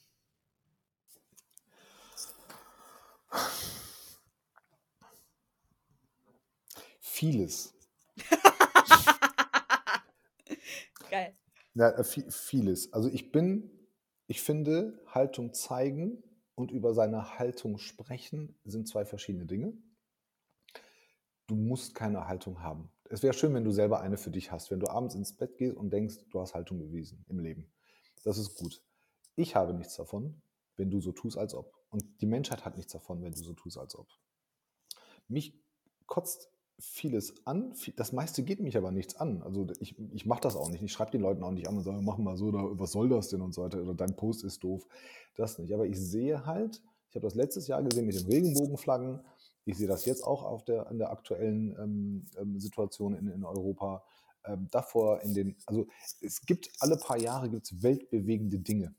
Vieles. <laughs> Geil. Ja, äh, vieles. Also ich bin, ich finde, Haltung zeigen und über seine Haltung sprechen sind zwei verschiedene Dinge. Du musst keine Haltung haben es wäre schön, wenn du selber eine für dich hast, wenn du abends ins Bett gehst und denkst, du hast Haltung bewiesen im Leben. Das ist gut. Ich habe nichts davon, wenn du so tust, als ob. Und die Menschheit hat nichts davon, wenn du so tust, als ob. Mich kotzt vieles an. Das meiste geht mich aber nichts an. Also ich, ich mache das auch nicht. Ich schreibe den Leuten auch nicht an und sage, mach mal so, oder was soll das denn und so weiter. Oder dein Post ist doof. Das nicht. Aber ich sehe halt, ich habe das letztes Jahr gesehen mit den Regenbogenflaggen. Ich sehe das jetzt auch auf der, in der aktuellen ähm, ähm, Situation in, in Europa. Ähm, davor in den, also es gibt alle paar Jahre gibt's weltbewegende Dinge.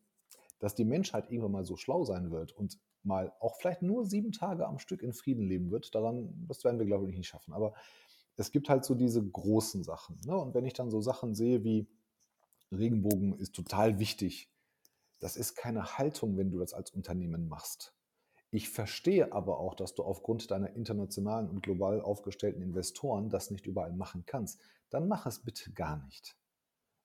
Dass die Menschheit irgendwann mal so schlau sein wird und mal auch vielleicht nur sieben Tage am Stück in Frieden leben wird, daran, das werden wir, glaube ich, nicht schaffen. Aber es gibt halt so diese großen Sachen. Ne? Und wenn ich dann so Sachen sehe wie Regenbogen ist total wichtig, das ist keine Haltung, wenn du das als Unternehmen machst. Ich verstehe aber auch, dass du aufgrund deiner internationalen und global aufgestellten Investoren das nicht überall machen kannst. Dann mach es bitte gar nicht.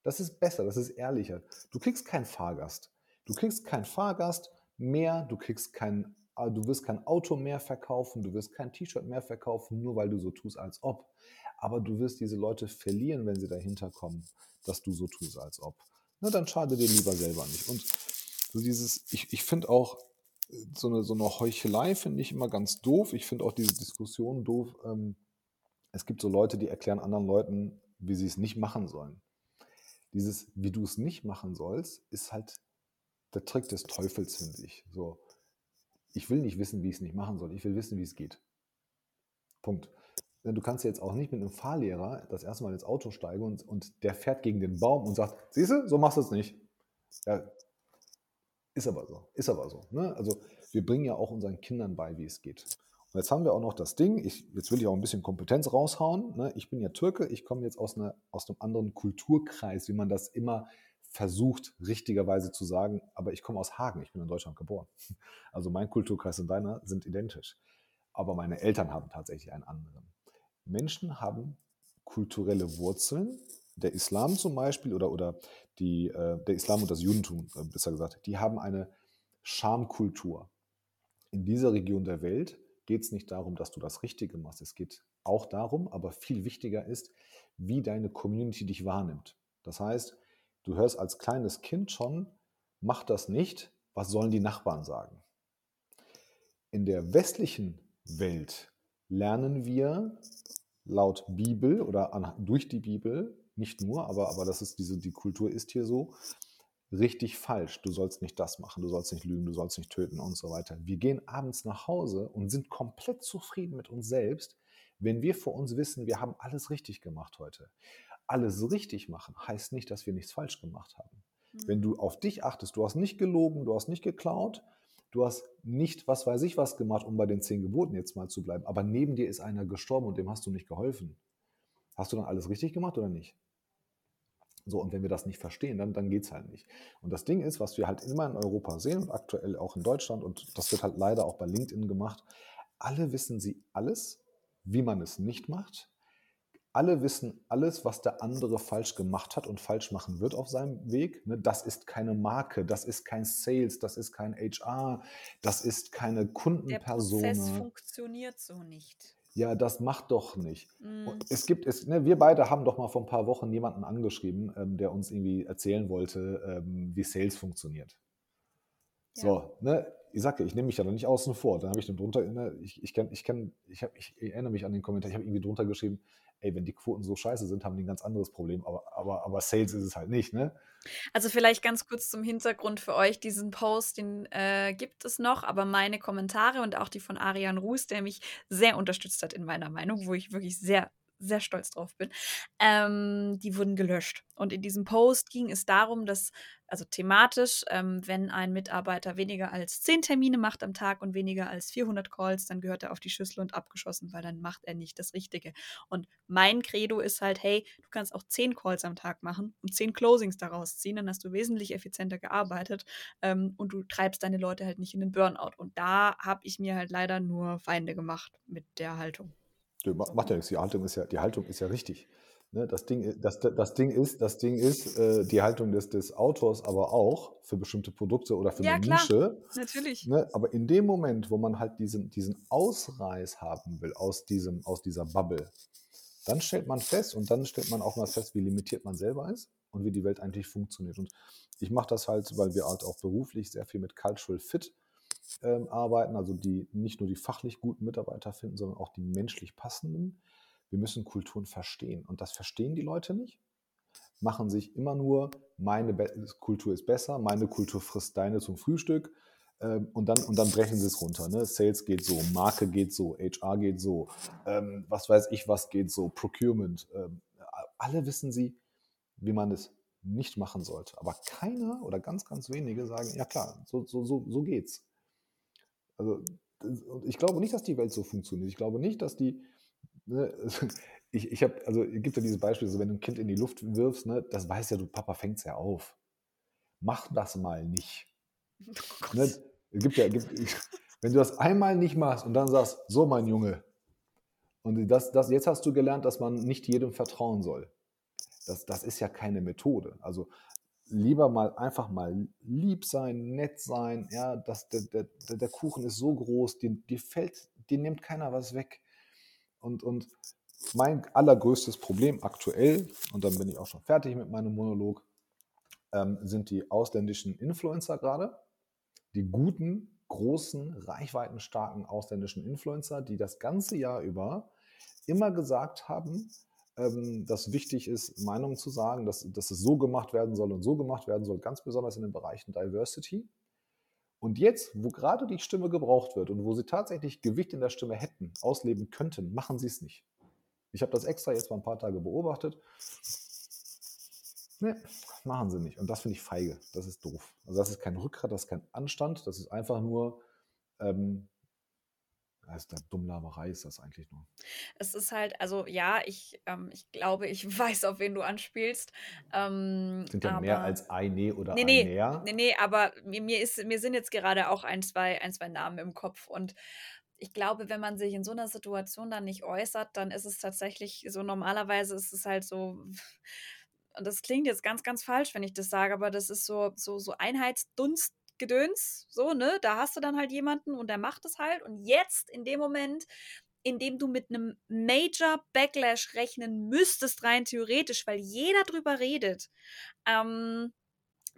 Das ist besser, das ist ehrlicher. Du kriegst keinen Fahrgast. Du kriegst keinen Fahrgast mehr, du kriegst kein, äh, du wirst kein Auto mehr verkaufen, du wirst kein T-Shirt mehr verkaufen, nur weil du so tust, als ob. Aber du wirst diese Leute verlieren, wenn sie dahinter kommen, dass du so tust, als ob. Na, dann schade dir lieber selber nicht. Und so dieses, ich, ich finde auch, so eine, so eine Heuchelei finde ich immer ganz doof. Ich finde auch diese Diskussion doof. Ähm, es gibt so Leute, die erklären anderen Leuten, wie sie es nicht machen sollen. Dieses, wie du es nicht machen sollst, ist halt der Trick des Teufels, finde ich. So, ich will nicht wissen, wie ich es nicht machen soll. Ich will wissen, wie es geht. Punkt. Du kannst jetzt auch nicht mit einem Fahrlehrer das erste Mal ins Auto steigen und, und der fährt gegen den Baum und sagt, siehst du, so machst du es nicht. Ja, ist aber so, ist aber so. Ne? Also wir bringen ja auch unseren Kindern bei, wie es geht. Und jetzt haben wir auch noch das Ding, ich, jetzt will ich auch ein bisschen Kompetenz raushauen. Ne? Ich bin ja Türke, ich komme jetzt aus, einer, aus einem anderen Kulturkreis, wie man das immer versucht, richtigerweise zu sagen. Aber ich komme aus Hagen, ich bin in Deutschland geboren. <laughs> Also mein Kulturkreis und deiner sind identisch. Aber meine Eltern haben tatsächlich einen anderen. Menschen haben kulturelle Wurzeln, der Islam zum Beispiel oder, oder die, äh, der Islam und das Judentum, äh, besser gesagt, die haben eine Schamkultur. In dieser Region der Welt geht es nicht darum, dass du das Richtige machst. Es geht auch darum, aber viel wichtiger ist, wie deine Community dich wahrnimmt. Das heißt, du hörst als kleines Kind schon, mach das nicht, was sollen die Nachbarn sagen? In der westlichen Welt lernen wir laut Bibel oder an, durch die Bibel nicht nur, aber, aber das ist diese, die Kultur ist hier so, richtig falsch. Du sollst nicht das machen, du sollst nicht lügen, du sollst nicht töten und so weiter. Wir gehen abends nach Hause und sind komplett zufrieden mit uns selbst, wenn wir vor uns wissen, wir haben alles richtig gemacht heute. Alles richtig machen heißt nicht, dass wir nichts falsch gemacht haben. Mhm. Wenn du auf dich achtest, du hast nicht gelogen, du hast nicht geklaut, du hast nicht, was weiß ich, was gemacht, um bei den zehn Geboten jetzt mal zu bleiben, aber neben dir ist einer gestorben und dem hast du nicht geholfen. Hast du dann alles richtig gemacht oder nicht? So, und wenn wir das nicht verstehen, dann, dann geht es halt nicht. Und das Ding ist, was wir halt immer in Europa sehen und aktuell auch in Deutschland, und das wird halt leider auch bei LinkedIn gemacht, alle wissen sie alles, wie man es nicht macht. alle wissen alles, was der andere falsch gemacht hat und falsch machen wird auf seinem Weg. Ne? Das ist keine Marke, das ist kein Sales, das ist kein HR, das ist keine Kundenpersona. Der Prozess funktioniert so nicht. Ja, das macht doch nicht. Mm. Es gibt, es, ne, wir beide haben doch mal vor ein paar Wochen jemanden angeschrieben, ähm, der uns irgendwie erzählen wollte, ähm, wie Sales funktioniert. Ja. So, ne, ich sage, ich nehme mich ja noch nicht außen vor. Dann habe ich dann drunter, ne, ich, ich, kenn, ich, kenn, ich, hab, ich erinnere mich an den Kommentar, ich habe irgendwie drunter geschrieben, ey, wenn die Quoten so scheiße sind, haben die ein ganz anderes Problem. Aber, aber, aber Sales ist es halt nicht, ne? Also vielleicht ganz kurz zum Hintergrund für euch. Diesen Post, den äh, gibt es noch, aber meine Kommentare und auch die von Arian Ruß, der mich sehr unterstützt hat in meiner Meinung, wo ich wirklich sehr sehr stolz drauf bin, ähm, die wurden gelöscht. Und in diesem Post ging es darum, dass, also thematisch, ähm, wenn ein Mitarbeiter weniger als 10 Termine macht am Tag und weniger als 400 Calls, dann gehört er auf die Schüssel und abgeschossen, weil dann macht er nicht das Richtige. Und mein Credo ist halt, hey, du kannst auch 10 Calls am Tag machen und 10 Closings daraus ziehen, dann hast du wesentlich effizienter gearbeitet ähm, und du treibst deine Leute halt nicht in den Burnout. Und da habe ich mir halt leider nur Feinde gemacht mit der Haltung. Macht ja nichts, die Haltung ist ja, die Haltung ist ja richtig. Ne? Das, Ding, das, das Ding ist, das Ding ist äh, die Haltung des, des Autors aber auch für bestimmte Produkte oder für ja, eine klar. Nische. Natürlich. Ne? Aber in dem Moment, wo man halt diesen, diesen Ausreiß haben will aus, diesem, aus dieser Bubble, dann stellt man fest und dann stellt man auch mal fest, wie limitiert man selber ist und wie die Welt eigentlich funktioniert. Und ich mache das halt, weil wir halt auch beruflich sehr viel mit Cultural Fit ähm, arbeiten, also die nicht nur die fachlich guten Mitarbeiter finden, sondern auch die menschlich passenden. Wir müssen Kulturen verstehen und das verstehen die Leute nicht. Machen sich immer nur, meine Be Kultur ist besser, meine Kultur frisst deine zum Frühstück ähm, und, dann, und dann brechen sie es runter. Ne? Sales geht so, Marke geht so, HR geht so, ähm, was weiß ich, was geht so, Procurement. Ähm, alle wissen sie, wie man es nicht machen sollte. Aber keiner oder ganz, ganz wenige sagen, ja klar, so, so, so, so geht's. Also ich glaube nicht, dass die Welt so funktioniert. Ich glaube nicht, dass die. Ne, <laughs> ich ich habe, also es gibt ja dieses Beispiel, so wenn du ein Kind in die Luft wirfst, ne, das weiß ja, du Papa fängt es ja auf. Mach das mal nicht. <laughs> Oh ne, es gibt ja, gibt, wenn du das einmal nicht machst und dann sagst, so mein Junge, und das, das, jetzt hast du gelernt, dass man nicht jedem vertrauen soll. Das, das ist ja keine Methode. Also lieber mal einfach mal lieb sein, nett sein. Ja, das, der, der, der Kuchen ist so groß, dir, dir fällt, dir nimmt keiner was weg. Und, und mein allergrößtes Problem aktuell, und dann bin ich auch schon fertig mit meinem Monolog, ähm, sind die ausländischen Influencer gerade. Die guten, großen, reichweitenstarken ausländischen Influencer, die das ganze Jahr über immer gesagt haben, ähm, dass wichtig ist, Meinungen zu sagen, dass, dass es so gemacht werden soll und so gemacht werden soll, ganz besonders in den Bereichen Diversity. Und jetzt, wo gerade die Stimme gebraucht wird und wo sie tatsächlich Gewicht in der Stimme hätten, ausleben könnten, machen sie es nicht. Ich habe das extra jetzt mal ein paar Tage beobachtet. Nee, machen sie nicht. Und das finde ich feige. Das ist doof. Also das ist kein Rückgrat, das ist kein Anstand, das ist einfach nur ähm, das ist Dummlaberei ist das eigentlich nur. Es ist halt, also ja, ich, ähm, ich glaube, ich <laughs> weiß, auf wen du anspielst. Ähm, sind ja aber, mehr als eine oder nee, ein nee, mehr. Nee, nee, aber mir, mir, ist, mir sind jetzt gerade auch ein zwei, ein, zwei Namen im Kopf und ich glaube, wenn man sich in so einer Situation dann nicht äußert, dann ist es tatsächlich so, normalerweise ist es halt so, und das klingt jetzt ganz, ganz falsch, wenn ich das sage, aber das ist so, so, so Einheitsdunst Gedöns, so, ne? Da hast du dann halt jemanden und der macht es halt. Und jetzt, in dem Moment, in dem du mit einem Major Backlash rechnen müsstest, rein theoretisch, weil jeder drüber redet, ähm,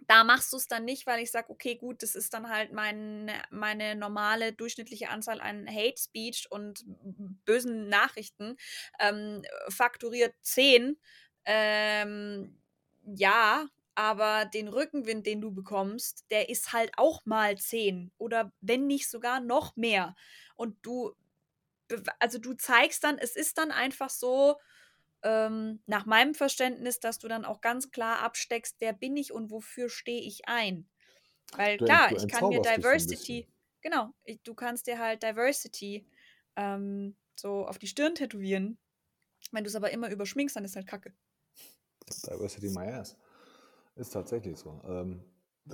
da machst du es dann nicht, weil ich sage, okay, gut, das ist dann halt mein, meine normale durchschnittliche Anzahl an Hate Speech und bösen Nachrichten. Ähm, fakturiert 10. Ähm, ja, aber den Rückenwind, den du bekommst, der ist halt auch mal 10 oder wenn nicht sogar noch mehr. Und du, also du zeigst dann, es ist dann einfach so, ähm, nach meinem Verständnis, dass du dann auch ganz klar absteckst, wer bin ich und wofür stehe ich ein. Weil du, klar, ich kann mir Diversity, genau, ich, du kannst dir halt Diversity ähm, so auf die Stirn tätowieren. Wenn du es aber immer überschminkst, dann ist halt Kacke. Diversity my ass. Ist tatsächlich so. Ähm,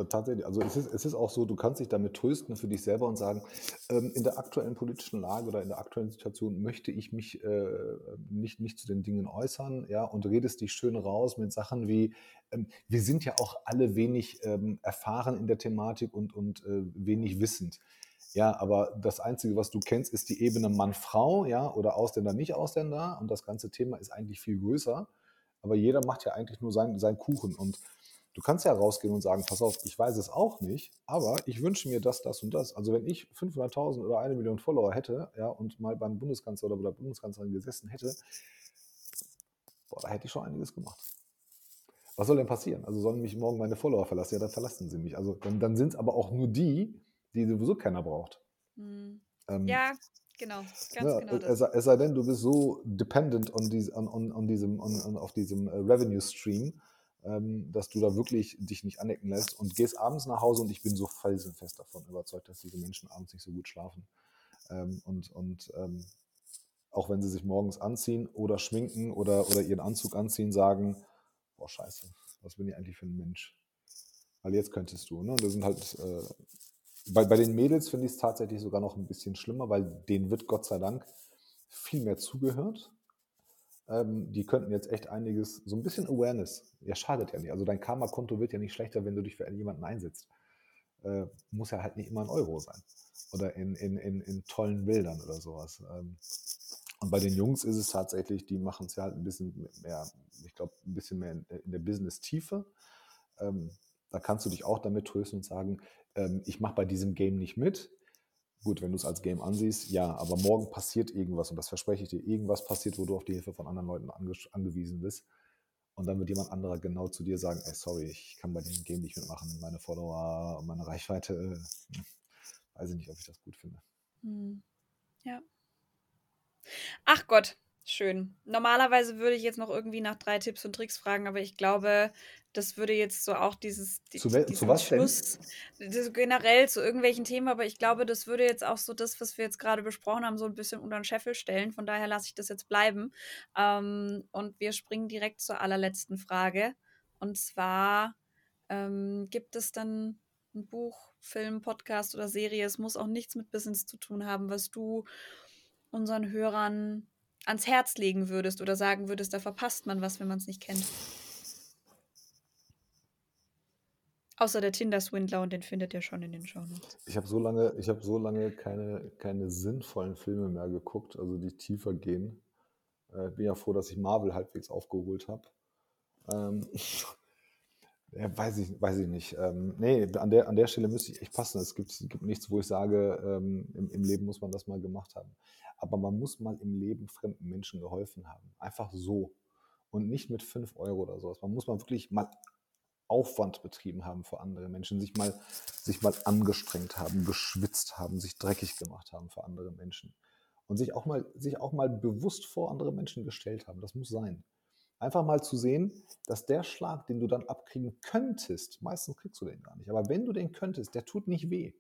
tatsächlich. Also es ist, es ist auch so, du kannst dich damit trösten für dich selber und sagen, ähm, in der aktuellen politischen Lage oder in der aktuellen Situation möchte ich mich äh, nicht, nicht zu den Dingen äußern, ja, und redest dich schön raus mit Sachen wie, ähm, wir sind ja auch alle wenig ähm, erfahren in der Thematik und, und äh, wenig wissend. Ja, aber das Einzige, was du kennst, ist die Ebene Mann-Frau, ja, oder Ausländer, nicht Ausländer. Und das ganze Thema ist eigentlich viel größer. Aber jeder macht ja eigentlich nur seinen, seinen Kuchen. Und Du kannst ja rausgehen und sagen, pass auf, ich weiß es auch nicht, aber ich wünsche mir das, das und das. Also wenn ich 500.000 oder eine Million Follower hätte ja, und mal beim Bundeskanzler oder bei der Bundeskanzlerin gesessen hätte, boah, da hätte ich schon einiges gemacht. Was soll denn passieren? Also sollen mich morgen meine Follower verlassen? Ja, dann verlassen sie mich. Also dann, dann sind es aber auch nur die, die sowieso keiner braucht. Mhm. Ähm, ja, genau. Ganz ja, genau es, es, sei denn, du bist so dependent on, dies, on, on, on diesem, on, auf diesem äh, Revenue Stream, dass du da wirklich dich nicht anecken lässt und gehst abends nach Hause und ich bin so felsenfest davon überzeugt, dass diese Menschen abends nicht so gut schlafen. Ähm, und und ähm, auch wenn sie sich morgens anziehen oder schminken oder, oder ihren Anzug anziehen, sagen, boah, scheiße, was bin ich eigentlich für ein Mensch? Weil jetzt könntest du. Ne? Das sind halt, äh, bei, bei den Mädels finde ich es tatsächlich sogar noch ein bisschen schlimmer, weil denen wird Gott sei Dank viel mehr zugehört. Ähm, die könnten jetzt echt einiges, so ein bisschen Awareness, ja, schadet ja nicht. Also dein Karma-Konto wird ja nicht schlechter, wenn du dich für jemanden einsetzt. Äh, muss ja halt nicht immer ein Euro sein. Oder in, in, in, in tollen Bildern oder sowas. Ähm, und bei den Jungs ist es tatsächlich, die machen es ja halt ein bisschen mehr, ich glaube, ein bisschen mehr in, in der Business-Tiefe. Ähm, da kannst du dich auch damit trösten und sagen, ähm, ich mache bei diesem Game nicht mit Gut, wenn du es als Game ansiehst, ja, aber morgen passiert irgendwas und das verspreche ich dir, irgendwas passiert, wo du auf die Hilfe von anderen Leuten ange angewiesen bist. Und dann wird jemand anderer genau zu dir sagen, ey, sorry, ich kann bei dem Game nicht mitmachen, meine Follower und meine Reichweite, äh, weiß ich nicht, ob ich das gut finde. Hm. Ja. Ach Gott, schön. Normalerweise würde ich jetzt noch irgendwie nach drei Tipps und Tricks fragen, aber ich glaube, das würde jetzt so auch dieses die, zu, zu was Schluss, denn? generell zu irgendwelchen Themen, aber ich glaube, das würde jetzt auch so das, was wir jetzt gerade besprochen haben, so ein bisschen unter den Scheffel stellen. Von daher lasse ich das jetzt bleiben. Ähm, und wir springen direkt zur allerletzten Frage. Und zwar ähm, gibt es dann ein Buch, Film, Podcast oder Serie, es muss auch nichts mit Business zu tun haben, was du unseren Hörern ans Herz legen würdest oder sagen würdest, da verpasst man was, wenn man es nicht kennt. Außer der Tinder-Swindler und den findet ihr schon in den Shownotes. Ich habe so lange, ich habe so lange keine, keine sinnvollen Filme mehr geguckt, also die tiefer gehen. Äh, bin ja froh, dass ich Marvel halbwegs aufgeholt habe. Ähm, ja, weiß ich, weiß ich nicht. Ähm, nee, an der, an der Stelle müsste ich echt passen. Es gibt, gibt nichts, wo ich sage, ähm, im, im Leben muss man das mal gemacht haben. Aber man muss mal im Leben fremden Menschen geholfen haben. Einfach so. Und nicht mit 5 Euro oder sowas. Man muss mal wirklich mal Aufwand betrieben haben für andere Menschen, sich mal, sich mal angestrengt haben, geschwitzt haben, sich dreckig gemacht haben für andere Menschen. Und sich auch mal, sich auch mal bewusst vor andere Menschen gestellt haben. Das muss sein. Einfach mal zu sehen, dass der Schlag, den du dann abkriegen könntest, meistens kriegst du den gar nicht, aber wenn du den könntest, der tut nicht weh.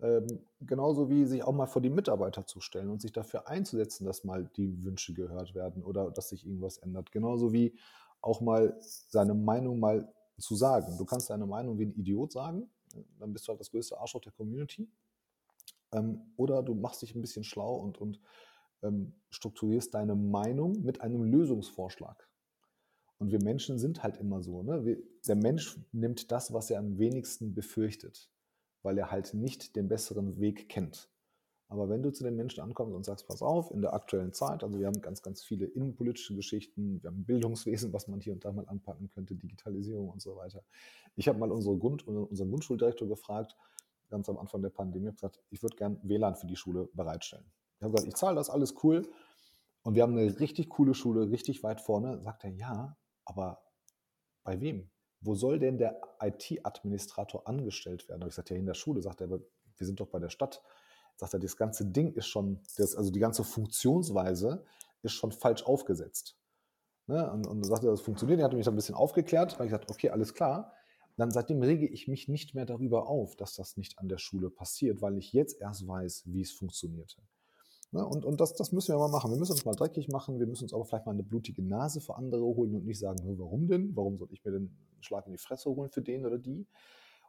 Ähm, genauso wie sich auch mal vor die Mitarbeiter zu stellen und sich dafür einzusetzen, dass mal die Wünsche gehört werden oder dass sich irgendwas ändert. Genauso wie auch mal seine Meinung mal zu sagen. Du kannst deine Meinung wie ein Idiot sagen, dann bist du halt das größte Arschloch der Community. Ähm, oder du machst dich ein bisschen schlau und, und ähm, strukturierst deine Meinung mit einem Lösungsvorschlag. Und wir Menschen sind halt immer so. Ne? Wir, der Mensch nimmt das, was er am wenigsten befürchtet, weil er halt nicht den besseren Weg kennt. Aber wenn du zu den Menschen ankommst und sagst, pass auf, in der aktuellen Zeit, also wir haben ganz, ganz viele innenpolitische Geschichten, wir haben Bildungswesen, was man hier und da mal anpacken könnte, Digitalisierung und so weiter. Ich habe mal unsere Grund, unseren Grundschuldirektor gefragt, ganz am Anfang der Pandemie, gesagt, ich würde gern WLAN für die Schule bereitstellen. Ich habe gesagt, ich zahle das, alles cool. Und wir haben eine richtig coole Schule, richtig weit vorne. Sagt er, ja, aber bei wem? Wo soll denn der IT-Administrator angestellt werden? Da habe ich gesagt, ja, in der Schule. Sagt er, wir sind doch bei der Stadt sagt er, das ganze Ding ist schon, das, also die ganze Funktionsweise ist schon falsch aufgesetzt. Ne? Und, und sagt er, das funktioniert. Er hat mich dann ein bisschen aufgeklärt. Da habe ich gesagt, okay, alles klar. Dann seitdem rege ich mich nicht mehr darüber auf, dass das nicht an der Schule passiert, weil ich jetzt erst weiß, wie es funktionierte. Ne? Und, und das, das müssen wir mal machen. Wir müssen uns mal dreckig machen. Wir müssen uns aber vielleicht mal eine blutige Nase für andere holen und nicht sagen, warum denn? Warum soll ich mir denn einen Schlag in die Fresse holen für den oder die.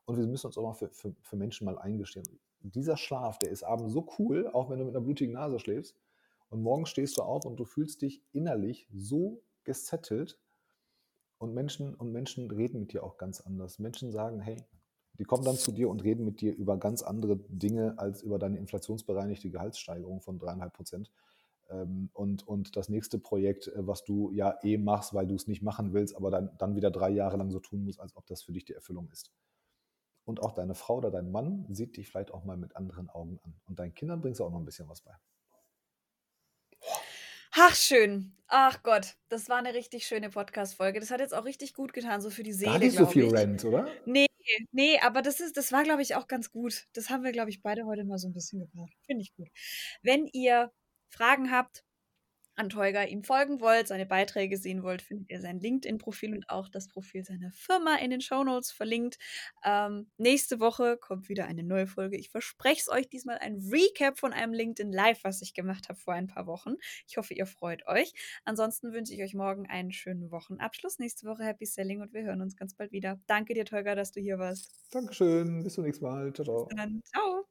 Und wir müssen uns auch mal für, für, für Menschen mal eingestehen. Dieser Schlaf, der ist abends so cool, auch wenn du mit einer blutigen Nase schläfst. Und morgen stehst du auf und du fühlst dich innerlich so gesettelt. Und Menschen, und Menschen reden mit dir auch ganz anders. Menschen sagen, hey, die kommen dann zu dir und reden mit dir über ganz andere Dinge als über deine inflationsbereinigte Gehaltssteigerung von dreieinhalb Prozent. Ähm, und, und das nächste Projekt, äh, was du ja eh machst, weil du es nicht machen willst, aber dann, dann wieder drei Jahre lang so tun musst, als ob das für dich die Erfüllung ist. Und auch deine Frau oder dein Mann sieht dich vielleicht auch mal mit anderen Augen an. Und deinen Kindern bringst du auch noch ein bisschen was bei. Ach, schön. Ach Gott, das war eine richtig schöne Podcast-Folge. Das hat jetzt auch richtig gut getan, so für die Seele. Gar nicht so viel ich. Rant, oder? Nee, nee, aber das ist, das war, glaube ich, auch ganz gut. Das haben wir, glaube ich, beide heute mal so ein bisschen gebraucht. Finde ich gut. Wenn ihr Fragen habt, an Teuger ihm folgen wollt, seine Beiträge sehen wollt, findet ihr sein LinkedIn-Profil und auch das Profil seiner Firma in den Shownotes verlinkt. Ähm, nächste Woche kommt wieder eine neue Folge. Ich verspreche es euch diesmal ein Recap von einem LinkedIn Live, was ich gemacht habe vor ein paar Wochen. Ich hoffe, ihr freut euch. Ansonsten wünsche ich euch morgen einen schönen Wochenabschluss. Nächste Woche Happy Selling und wir hören uns ganz bald wieder. Danke dir, Teuger, dass du hier warst. Dankeschön. Bis zum nächsten Mal. Ciao, ciao. Bis dann. Ciao.